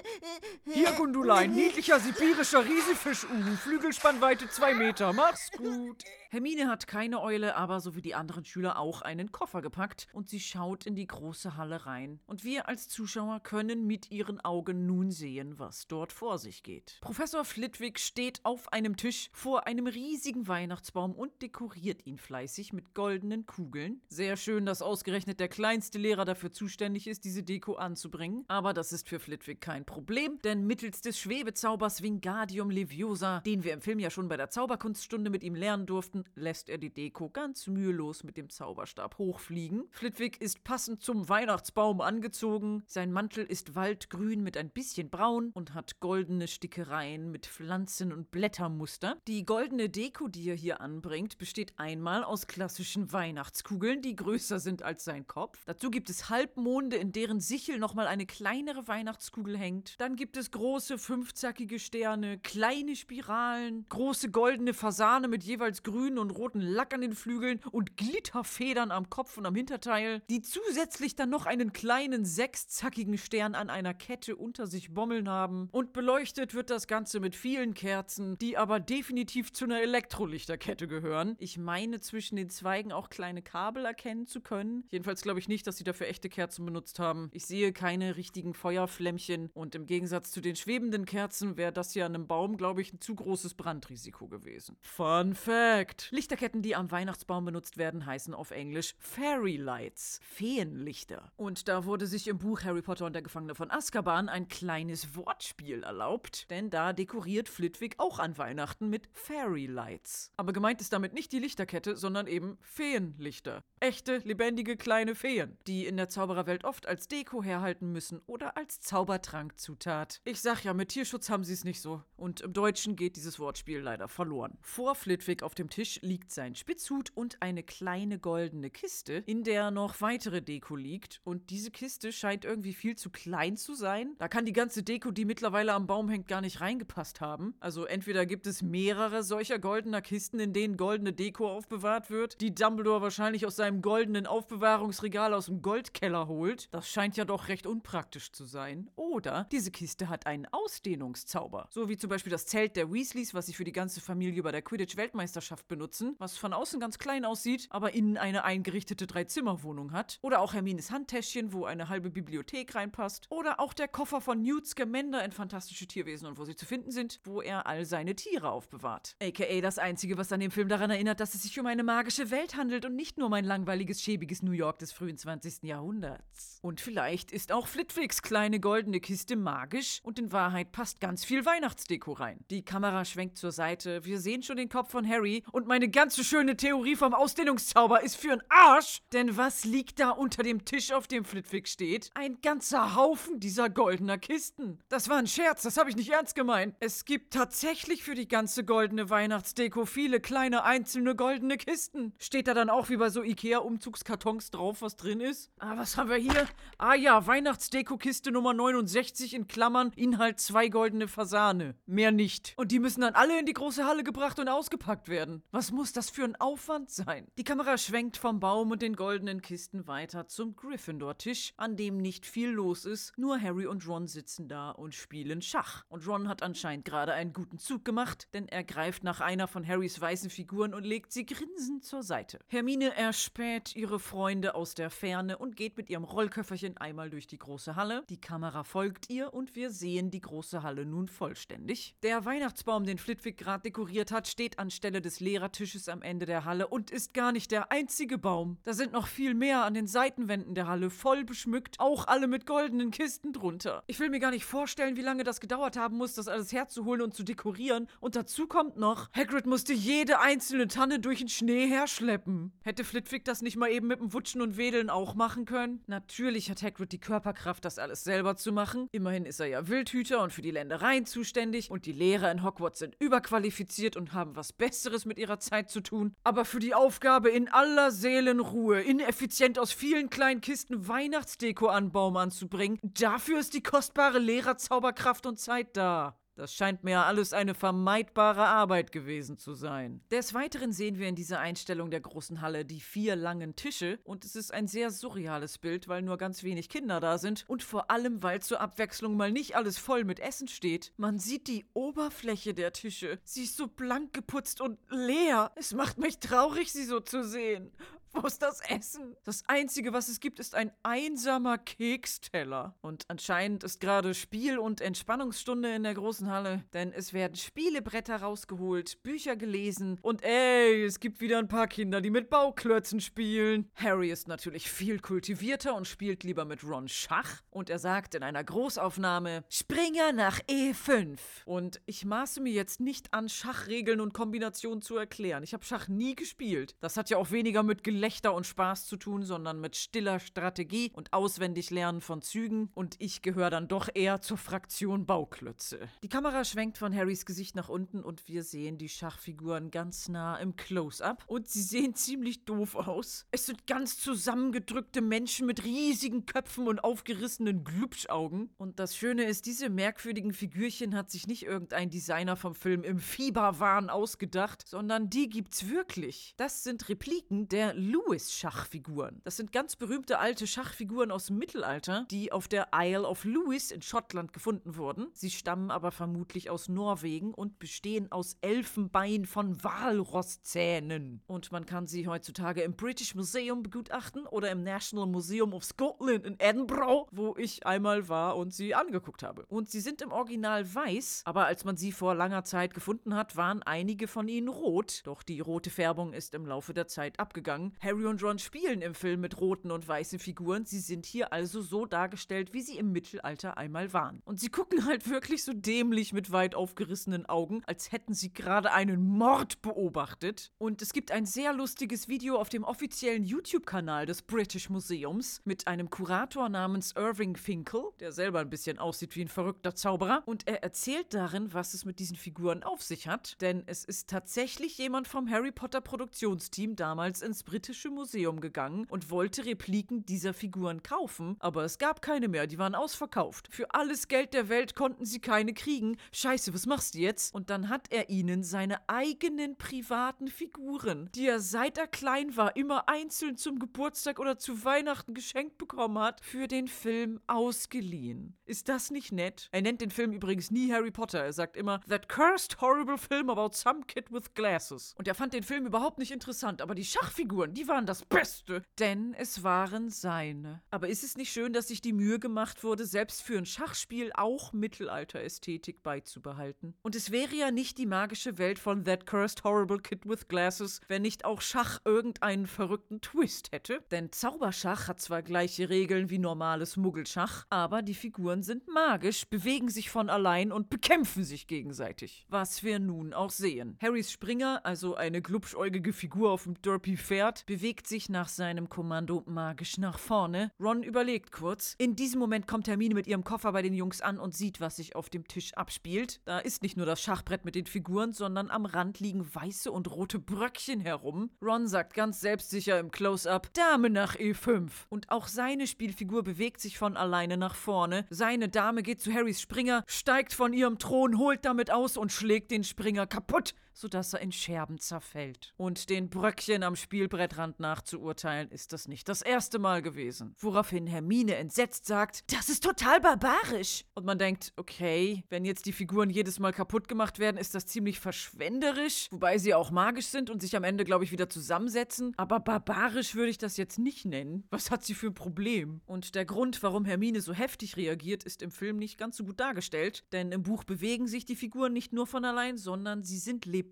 Hier, Gundulein, niedlicher sibirischer Riesefisch-Uhu, Flügelspannweite zwei Meter, mach's gut. Hermine hat keine Eule, aber so wie die anderen Schüler auch einen Koffer gepackt und sie schaut in die große Halle rein. Und wir als Zuschauer können mit ihren Augen nun sehen, was dort vor sich geht. Professor Flitwick steht auf einem Tisch vor einem riesigen Weihnachtsbaum und dekoriert ihn fleißig mit goldenen Kugeln. Sehr schön, dass ausgerechnet der kleinste Lehrer dafür zuständig ist, diese Deko anzubringen. Aber das ist für Flitwick kein Problem, denn mittels des Schwebezaubers Wingardium Leviosa, den wir im Film ja schon bei der Zauberkunststunde mit ihm lernen durften, lässt er die Deko ganz mühelos mit dem Zauberstab hochfliegen. Flitwick ist passend zum Weihnachtsbaum angezogen. Sein Mantel ist waldgrün mit ein bisschen braun und hat goldene Stickereien mit Pflanzen- und Blättermuster. Die goldene Deko, die er hier anbringt, besteht einmal aus klassischen Weihnachtskugeln, die größer sind als sein Kopf. Dazu gibt es Halbmonde, in deren Sichel nochmal eine kleinere Weihnachtskugel hängt. Dann gibt es große fünfzackige Sterne, kleine Spiralen, große goldene Fasane mit jeweils grünen und roten Lack an den Flügeln und Glitterfedern am Kopf und am Hinterteil, die zusätzlich dann noch einen kleinen sechszackigen Stern an einer Kette unter sich bommeln haben. Und beleuchtet wird das Ganze mit vielen Kerzen, die aber definitiv zu einer Elektrolichterkette gehören. Ich meine, zwischen den Zweigen auch kleine Kabel erkennen zu können. Jedenfalls glaube ich nicht, dass sie dafür echte Kerzen benutzt haben. Ich sehe keine richtigen Feuerflämmchen und im Gegensatz zu den schwebenden Kerzen wäre das hier an einem Baum, glaube ich, ein zu großes Brandrisiko gewesen. Fun Fact! Lichterketten, die am Weihnachtsbaum benutzt werden, heißen auf Englisch Fairy Lights, Feenlichter. Und da wurde sich im Buch Harry Potter und der Gefangene von Azkaban ein kleines Wortspiel erlaubt, denn da dekoriert Flitwick auch an Weihnachten mit Fairy Lights. Aber gemeint ist damit nicht die Lichterkette, sondern eben Feenlichter. Echte, lebendige kleine Feen, die in der Zaubererwelt oft als Deko herhalten müssen oder als Zaubertrankzutat. Ich sag ja, mit Tierschutz haben sie es nicht so. Und im Deutschen geht dieses Wortspiel leider verloren. Vor Flitwick auf dem Tisch liegt sein Spitzhut und eine kleine goldene Kiste, in der noch weitere Deko liegt. Und diese Kiste scheint irgendwie viel zu klein zu sein. Da kann die ganze Deko, die mittlerweile am Baum hängt, gar nicht reingepasst haben. Also entweder gibt es mehrere solcher goldener Kisten, in denen goldene Deko aufbewahrt wird, die Dumbledore wahrscheinlich aus seinem goldenen Aufbewahrungsregal aus dem Goldkeller holt. Das scheint ja doch recht unpraktisch zu sein. Oder diese Kiste hat einen Ausdehnungszauber. So wie zum Beispiel das Zelt der Weasleys, was sie für die ganze Familie bei der Quidditch-Weltmeisterschaft benutzen, was von außen ganz klein aussieht, aber innen eine eingerichtete Dreizimmerwohnung hat. Oder auch Hermines Handtäschchen, wo eine halbe Bibliothek reinpasst. Oder auch der Koffer von Newt Scamander in Fantastische Tierwesen und wo sie zu finden sind, wo er all seine Tiere aufbewahrt. AKA das Einzige, was an dem Film daran erinnert, dass es sich um eine magische Welt handelt und nicht nur um ein langweiliges, schäbiges New York des frühen 20. Jahrhunderts. Und vielleicht ist auch Flitwicks kleine goldene Kiste magisch und in Wahrheit passt ganz viel Weihnachtsdeko rein. Die Kamera schwenkt zur Seite, wir sehen schon den Kopf von Harry und meine ganze schöne Theorie vom Ausdehnungszauber ist für'n Arsch. Denn was liegt da unter dem Tisch, auf dem Flitwick steht? Ein ganzer Haufen dieser goldener Kisten. Das war ein Scherz, das habe ich nicht ernst gemeint. Es gibt tatsächlich für die ganze goldene Weihnachtsdeko viele kleine einzelne goldene Kisten. Steht da dann auch wie bei so Ikea-Umzugskartons drauf, was drin ist? Ah, was haben wir hier? Ah ja, Weihnachtsdeko-Kiste Nummer 69 in Klammern, Inhalt zwei goldene Fasane. Mehr nicht. Und die müssen dann alle in die große Halle gebracht und ausgepackt werden. Was muss das für ein Aufwand sein? Die Kamera schwenkt vom Baum und den goldenen Kisten weiter zum Gryffindor-Tisch, an dem nicht viel los ist, nur Harry und Ron Sitzen da und spielen Schach. Und Ron hat anscheinend gerade einen guten Zug gemacht, denn er greift nach einer von Harrys weißen Figuren und legt sie grinsend zur Seite. Hermine erspäht ihre Freunde aus der Ferne und geht mit ihrem Rollköfferchen einmal durch die große Halle. Die Kamera folgt ihr und wir sehen die große Halle nun vollständig. Der Weihnachtsbaum, den Flitwick gerade dekoriert hat, steht anstelle des Lehrertisches am Ende der Halle und ist gar nicht der einzige Baum. Da sind noch viel mehr an den Seitenwänden der Halle voll beschmückt, auch alle mit goldenen Kisten drunter. Ich will mir gar nicht vorstellen, wie lange das gedauert haben muss, das alles herzuholen und zu dekorieren. Und dazu kommt noch, Hagrid musste jede einzelne Tanne durch den Schnee herschleppen. Hätte Flitwick das nicht mal eben mit dem Wutschen und Wedeln auch machen können? Natürlich hat Hagrid die Körperkraft, das alles selber zu machen. Immerhin ist er ja Wildhüter und für die Ländereien zuständig und die Lehrer in Hogwarts sind überqualifiziert und haben was Besseres mit ihrer Zeit zu tun. Aber für die Aufgabe in aller Seelenruhe, ineffizient aus vielen kleinen Kisten Weihnachtsdeko an Baum anzubringen, dafür ist die kostbare Lehrerzauberkraft und Zeit da. Das scheint mir alles eine vermeidbare Arbeit gewesen zu sein. Des Weiteren sehen wir in dieser Einstellung der großen Halle die vier langen Tische und es ist ein sehr surreales Bild, weil nur ganz wenig Kinder da sind und vor allem, weil zur Abwechslung mal nicht alles voll mit Essen steht. Man sieht die Oberfläche der Tische. Sie ist so blank geputzt und leer. Es macht mich traurig, sie so zu sehen. Wo ist das Essen? Das Einzige, was es gibt, ist ein einsamer Keksteller. Und anscheinend ist gerade Spiel- und Entspannungsstunde in der großen Halle, denn es werden Spielebretter rausgeholt, Bücher gelesen und ey, es gibt wieder ein paar Kinder, die mit Bauklötzen spielen. Harry ist natürlich viel kultivierter und spielt lieber mit Ron Schach und er sagt in einer Großaufnahme Springer nach E5. Und ich maße mir jetzt nicht an, Schachregeln und Kombinationen zu erklären. Ich habe Schach nie gespielt. Das hat ja auch weniger mit Gelächter und Spaß zu tun, sondern mit stiller Strategie und Auswendiglernen von Zügen. Und ich gehöre dann doch eher zur Fraktion Bauklötze. Die Kamera schwenkt von Harrys Gesicht nach unten und wir sehen die Schachfiguren ganz nah im Close-up. Und sie sehen ziemlich doof aus. Es sind ganz zusammengedrückte Menschen mit riesigen Köpfen und aufgerissenen Glubschaugen. Und das Schöne ist, diese merkwürdigen Figürchen hat sich nicht irgendein Designer vom Film im Fieberwahn ausgedacht, sondern die gibt's wirklich. Das sind Repliken der Lewis-Schachfiguren. Das sind ganz berühmte alte Schachfiguren aus dem Mittelalter, die auf der Isle of Lewis in Schottland gefunden wurden. Sie stammen aber vermutlich aus Norwegen und bestehen aus Elfenbein von Walrosszähnen. Und man kann sie heutzutage im British Museum begutachten oder im National Museum of Scotland in Edinburgh, wo ich einmal war und sie angeguckt habe. Und sie sind im Original weiß, aber als man sie vor langer Zeit gefunden hat, waren einige von ihnen rot. Doch die rote Färbung ist im Laufe der Zeit abgegangen. Harry und Ron spielen im Film mit roten und weißen Figuren. Sie sind hier also so dargestellt, wie sie im Mittelalter einmal waren. Und sie gucken halt wirklich so dämlich mit weit aufgerissenen Augen, als hätten sie gerade einen Mord beobachtet. Und es gibt ein sehr lustiges Video auf dem offiziellen YouTube-Kanal des British Museums mit einem Kurator namens Irving Finkel, der selber ein bisschen aussieht wie ein verrückter Zauberer. Und er erzählt darin, was es mit diesen Figuren auf sich hat. Denn es ist tatsächlich jemand vom Harry Potter Produktionsteam damals ins britische Museum gegangen und wollte Repliken dieser Figuren kaufen, aber es gab keine mehr, die waren ausverkauft. Für alles Geld der Welt konnten sie keine kriegen. Scheiße, was machst du jetzt? Und dann hat er ihnen seine eigenen privaten Figuren, die er seit er klein war, immer einzeln zum Geburtstag oder zu Weihnachten geschenkt bekommen hat, für den Film ausgeliehen. Ist das nicht nett? Er nennt den Film übrigens nie Harry Potter. Er sagt immer, That cursed horrible film about some kid with glasses. Und er fand den Film überhaupt nicht interessant, aber die Schachfiguren, die waren das Beste. Denn es waren seine. Aber ist es nicht schön, dass sich die Mühe gemacht wurde, selbst für ein Schachspiel auch Mittelalterästhetik beizubehalten? Und es wäre ja nicht die magische Welt von That Cursed Horrible Kid with Glasses, wenn nicht auch Schach irgendeinen verrückten Twist hätte. Denn Zauberschach hat zwar gleiche Regeln wie normales Muggelschach, aber die Figuren sind magisch, bewegen sich von allein und bekämpfen sich gegenseitig. Was wir nun auch sehen. Harrys Springer, also eine glubschäugige Figur auf dem Derpy Pferd, bewegt sich nach seinem Kommando magisch nach vorne. Ron überlegt kurz. In diesem Moment kommt Hermine mit ihrem Koffer bei den Jungs an und sieht, was sich auf dem Tisch abspielt. Da ist nicht nur das Schachbrett mit den Figuren, sondern am Rand liegen weiße und rote Bröckchen herum. Ron sagt ganz selbstsicher im Close-up: Dame nach E5. Und auch seine Spielfigur bewegt sich von alleine nach vorne. Seine Dame geht zu Harrys Springer, steigt von ihrem Thron, holt damit aus und schlägt den Springer kaputt sodass er in Scherben zerfällt. Und den Bröckchen am Spielbrett penetrant nachzuurteilen, ist das nicht das erste Mal gewesen. Woraufhin Hermine entsetzt sagt, das ist total barbarisch. Und man denkt, okay, wenn jetzt die Figuren jedes Mal kaputt gemacht werden, ist das ziemlich verschwenderisch, wobei sie auch magisch sind und sich am Ende, glaube ich, wieder zusammensetzen. Aber barbarisch würde ich das jetzt nicht nennen. Was hat sie für ein Problem? Und der Grund, warum Hermine so heftig reagiert, ist im Film nicht ganz so gut dargestellt, denn im Buch bewegen sich die Figuren nicht nur von allein, sondern sie sind lebendig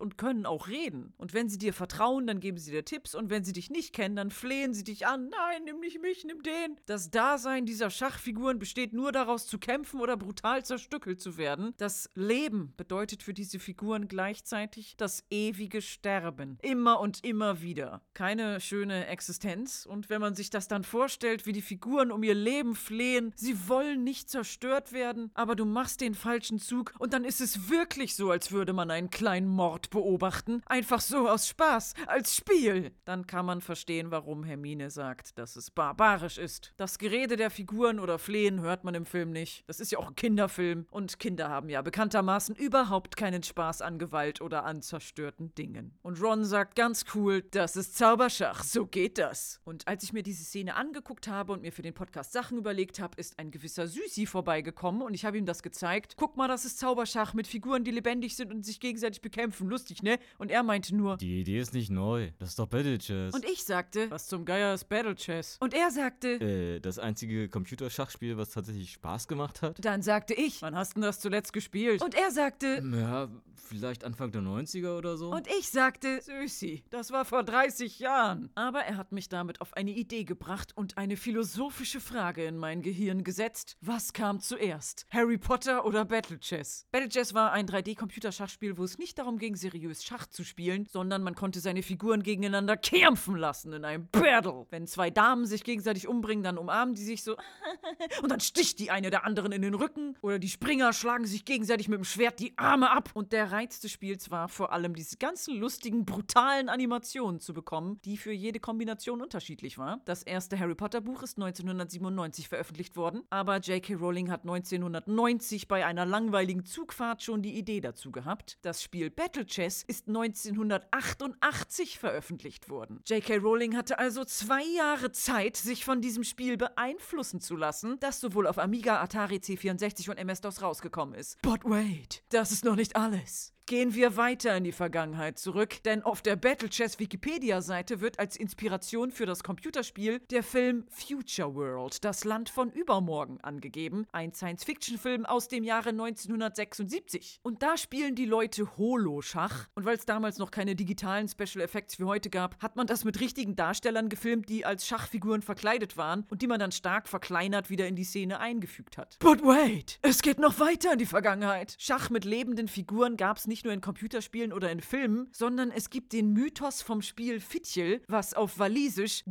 und können auch reden. Und wenn sie dir vertrauen, dann geben sie dir Tipps und wenn sie dich nicht kennen, dann flehen sie dich an. Nein, nimm nicht mich, nimm den. Das Dasein dieser Schachfiguren besteht nur daraus zu kämpfen oder brutal zerstückelt zu werden. Das Leben bedeutet für diese Figuren gleichzeitig das ewige Sterben. Immer und immer wieder. Keine schöne Existenz. Und wenn man sich das dann vorstellt, wie die Figuren um ihr Leben flehen, sie wollen nicht zerstört werden, aber du machst den falschen Zug und dann ist es wirklich so, als würde man einen kleinen Mord beobachten. Einfach so aus Spaß, als Spiel. Dann kann man verstehen, warum Hermine sagt, dass es barbarisch ist. Das Gerede der Figuren oder Flehen hört man im Film nicht. Das ist ja auch ein Kinderfilm und Kinder haben ja bekanntermaßen überhaupt keinen Spaß an Gewalt oder an zerstörten Dingen. Und Ron sagt ganz cool, das ist Zauberschach, so geht das. Und als ich mir diese Szene angeguckt habe und mir für den Podcast Sachen überlegt habe, ist ein gewisser Süßi vorbeigekommen und ich habe ihm das gezeigt. Guck mal, das ist Zauberschach mit Figuren, die lebendig sind und sich gegenseitig bekämpfen. Lustig, ne? Und er meinte nur, Die Idee ist nicht neu. Das ist doch Battle Chess. und ich sagte, was zum Geier ist Battle Chess? Und er sagte, äh, das einzige Computerschachspiel, was tatsächlich Spaß gemacht hat? dann sagte ich, wann hast du das zuletzt gespielt? Und er sagte, Ja, vielleicht Anfang der 90er oder so. Und ich sagte, Süßi, das war vor 30 Jahren. Aber er hat mich damit auf eine Idee gebracht und eine philosophische Frage in mein Gehirn gesetzt. Was kam zuerst? Harry Potter oder Battle Chess? Battle Chess war ein 3D-Computerschachspiel, wo es nicht darum ging, seriös Schach zu spielen, sondern man konnte seine Figuren gegeneinander kämpfen lassen in einem Battle. Wenn zwei Damen sich gegenseitig umbringen, dann umarmen die sich so und dann sticht die eine der anderen in den Rücken oder die Springer schlagen sich gegenseitig mit dem Schwert die Arme ab. Und der Reiz des Spiels war vor allem diese ganzen lustigen, brutalen Animationen zu bekommen, die für jede Kombination unterschiedlich war. Das erste Harry Potter Buch ist 1997 veröffentlicht worden, aber J.K. Rowling hat 1990 bei einer langweiligen Zugfahrt schon die Idee dazu gehabt. Das Spiel Battle Chess ist 1988 veröffentlicht worden. J.K. Rowling hatte also zwei Jahre Zeit, sich von diesem Spiel beeinflussen zu lassen, das sowohl auf Amiga, Atari C64 und MS-DOS rausgekommen ist. But wait, das ist noch nicht alles. Gehen wir weiter in die Vergangenheit zurück, denn auf der Battle Chess Wikipedia-Seite wird als Inspiration für das Computerspiel der Film Future World, das Land von übermorgen, angegeben. Ein Science-Fiction-Film aus dem Jahre 1976. Und da spielen die Leute Holo-Schach. Und weil es damals noch keine digitalen Special Effects wie heute gab, hat man das mit richtigen Darstellern gefilmt, die als Schachfiguren verkleidet waren und die man dann stark verkleinert wieder in die Szene eingefügt hat. But wait, es geht noch weiter in die Vergangenheit. Schach mit lebenden Figuren gab es nicht nur in Computerspielen oder in Filmen, sondern es gibt den Mythos vom Spiel Fitchel, was auf Walisisch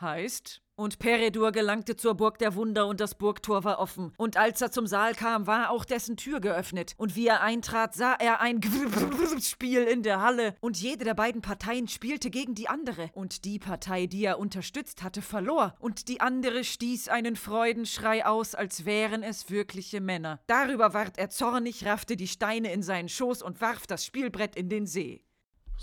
heißt. Und Peredur gelangte zur Burg der Wunder und das Burgtor war offen. Und als er zum Saal kam, war auch dessen Tür geöffnet. Und wie er eintrat, sah er ein Spiel in der Halle. Und jede der beiden Parteien spielte gegen die andere. Und die Partei, die er unterstützt hatte, verlor. Und die andere stieß einen Freudenschrei aus, als wären es wirkliche Männer. Darüber ward er zornig, raffte die Steine in seinen Schoß und warf das Spielbrett in den See.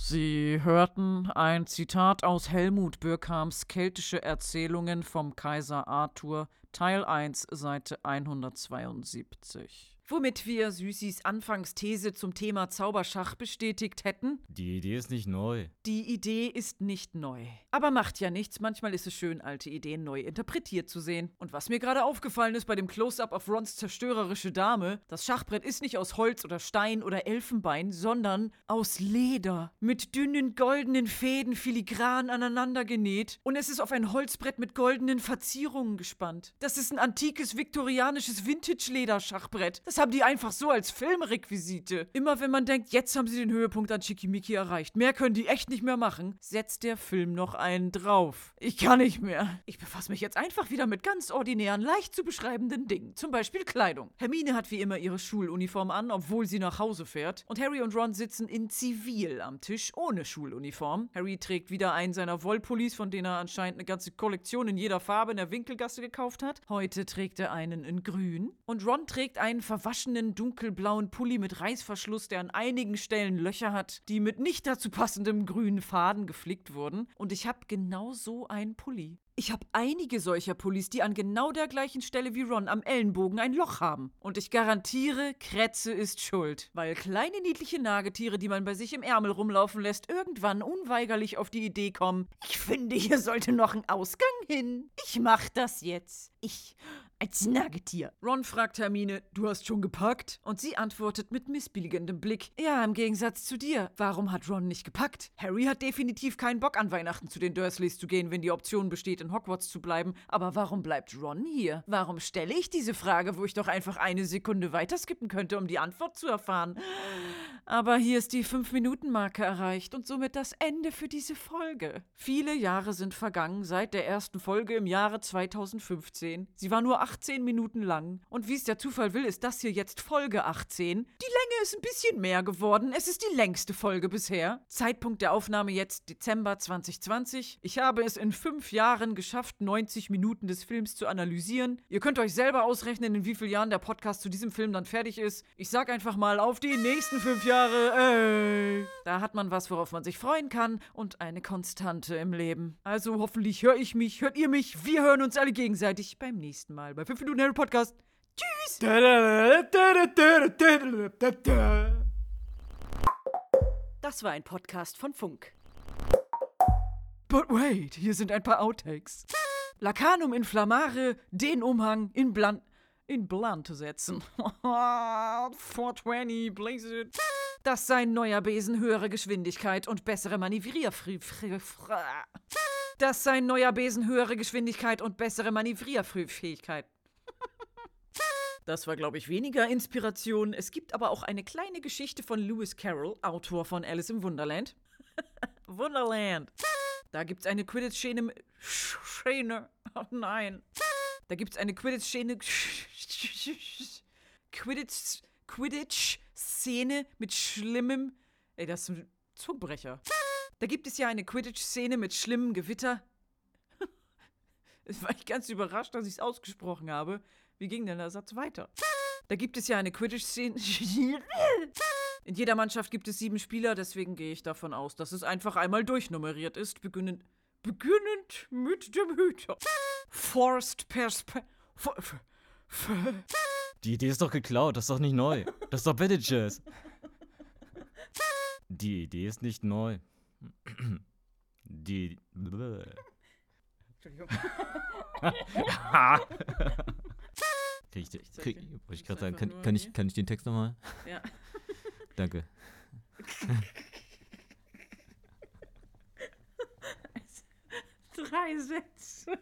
Sie hörten ein Zitat aus Helmut Birkhams Keltische Erzählungen vom Kaiser Arthur, Teil 1, Seite 172. Womit wir Süßis Anfangsthese zum Thema Zauberschach bestätigt hätten. Die Idee ist nicht neu. Die Idee ist nicht neu. Aber macht ja nichts, manchmal ist es schön, alte Ideen neu interpretiert zu sehen. Und was mir gerade aufgefallen ist bei dem Close-up auf Rons zerstörerische Dame, das Schachbrett ist nicht aus Holz oder Stein oder Elfenbein, sondern aus Leder. Mit dünnen goldenen Fäden filigran aneinander genäht. Und es ist auf ein Holzbrett mit goldenen Verzierungen gespannt. Das ist ein antikes viktorianisches Vintage-Leder-Schachbrett. Das haben die einfach so als Filmrequisite. Immer wenn man denkt, jetzt haben sie den Höhepunkt an Schickimicki erreicht, mehr können die echt nicht mehr machen, setzt der Film noch einen drauf. Ich kann nicht mehr. Ich befasse mich jetzt einfach wieder mit ganz ordinären, leicht zu beschreibenden Dingen. Zum Beispiel Kleidung. Hermine hat wie immer ihre Schuluniform an, obwohl sie nach Hause fährt. Und Harry und Ron sitzen in Zivil am Tisch, ohne Schuluniform. Harry trägt wieder einen seiner Wollpullis, von denen er anscheinend eine ganze Kollektion in jeder Farbe in der Winkelgasse gekauft hat. Heute trägt er einen in grün. Und Ron trägt einen verwachsenen gewaschenen dunkelblauen Pulli mit Reißverschluss, der an einigen Stellen Löcher hat, die mit nicht dazu passendem grünen Faden geflickt wurden. Und ich habe genau so einen Pulli. Ich habe einige solcher Pullis, die an genau der gleichen Stelle wie Ron am Ellenbogen ein Loch haben. Und ich garantiere, Kretze ist schuld. Weil kleine niedliche Nagetiere, die man bei sich im Ärmel rumlaufen lässt, irgendwann unweigerlich auf die Idee kommen, ich finde, hier sollte noch ein Ausgang hin. Ich mach das jetzt. Ich als Nagetier. Ron fragt Hermine, du hast schon gepackt? Und sie antwortet mit missbilligendem Blick, ja, im Gegensatz zu dir. Warum hat Ron nicht gepackt? Harry hat definitiv keinen Bock an Weihnachten zu den Dursleys zu gehen, wenn die Option besteht, in Hogwarts zu bleiben. Aber warum bleibt Ron hier? Warum stelle ich diese Frage, wo ich doch einfach eine Sekunde weiterskippen könnte, um die Antwort zu erfahren? Aber hier ist die 5-Minuten-Marke erreicht und somit das Ende für diese Folge. Viele Jahre sind vergangen seit der ersten Folge im Jahre 2015. Sie war nur 18 Minuten lang. Und wie es der Zufall will, ist das hier jetzt Folge 18. Die Länge ist ein bisschen mehr geworden. Es ist die längste Folge bisher. Zeitpunkt der Aufnahme jetzt Dezember 2020. Ich habe es in fünf Jahren geschafft, 90 Minuten des Films zu analysieren. Ihr könnt euch selber ausrechnen, in wie vielen Jahren der Podcast zu diesem Film dann fertig ist. Ich sag einfach mal auf die nächsten fünf Jahre. Ey. Da hat man was, worauf man sich freuen kann und eine Konstante im Leben. Also hoffentlich höre ich mich, hört ihr mich. Wir hören uns alle gegenseitig beim nächsten Mal bei 5 Minuten Harry Podcast. Tschüss! Das war ein Podcast von Funk. But wait, hier sind ein paar Outtakes. Lacanum inflammare, den Umhang in Blan in Blan zu setzen. 420, blaze it. Dass sein neuer Besen höhere Geschwindigkeit und bessere Manövrierfrü... Dass sein neuer Besen höhere Geschwindigkeit und bessere Manövrierfähigkeit. Das war, glaube ich, weniger Inspiration. Es gibt aber auch eine kleine Geschichte von Lewis Carroll, Autor von Alice im Wunderland. Wunderland. Da gibt's eine Quidditch-Szene. Szene. Oh nein. Da gibt's eine Quidditch-Szene. Quidditch. Quidditch-Szene mit schlimmem. Ey, das ist ein Zungenbrecher. Da gibt es ja eine Quidditch-Szene mit schlimmem Gewitter. Es war ich ganz überrascht, dass ich es ausgesprochen habe. Wie ging denn der Satz weiter? Da gibt es ja eine Quidditch-Szene. In jeder Mannschaft gibt es sieben Spieler, deswegen gehe ich davon aus, dass es einfach einmal durchnummeriert ist, beginnend, beginnend mit dem Hüter. Forced Perspe... For, f- f- Die Idee ist doch geklaut, das ist doch nicht neu. Das ist doch Jazz. Die Idee ist nicht neu. Die. Entschuldigung. Krieg ich, Ich krieg, wollte ich gerade sagen, kann, kann, ich, kann ich den Text nochmal? Ja. Danke. Drei Sätze.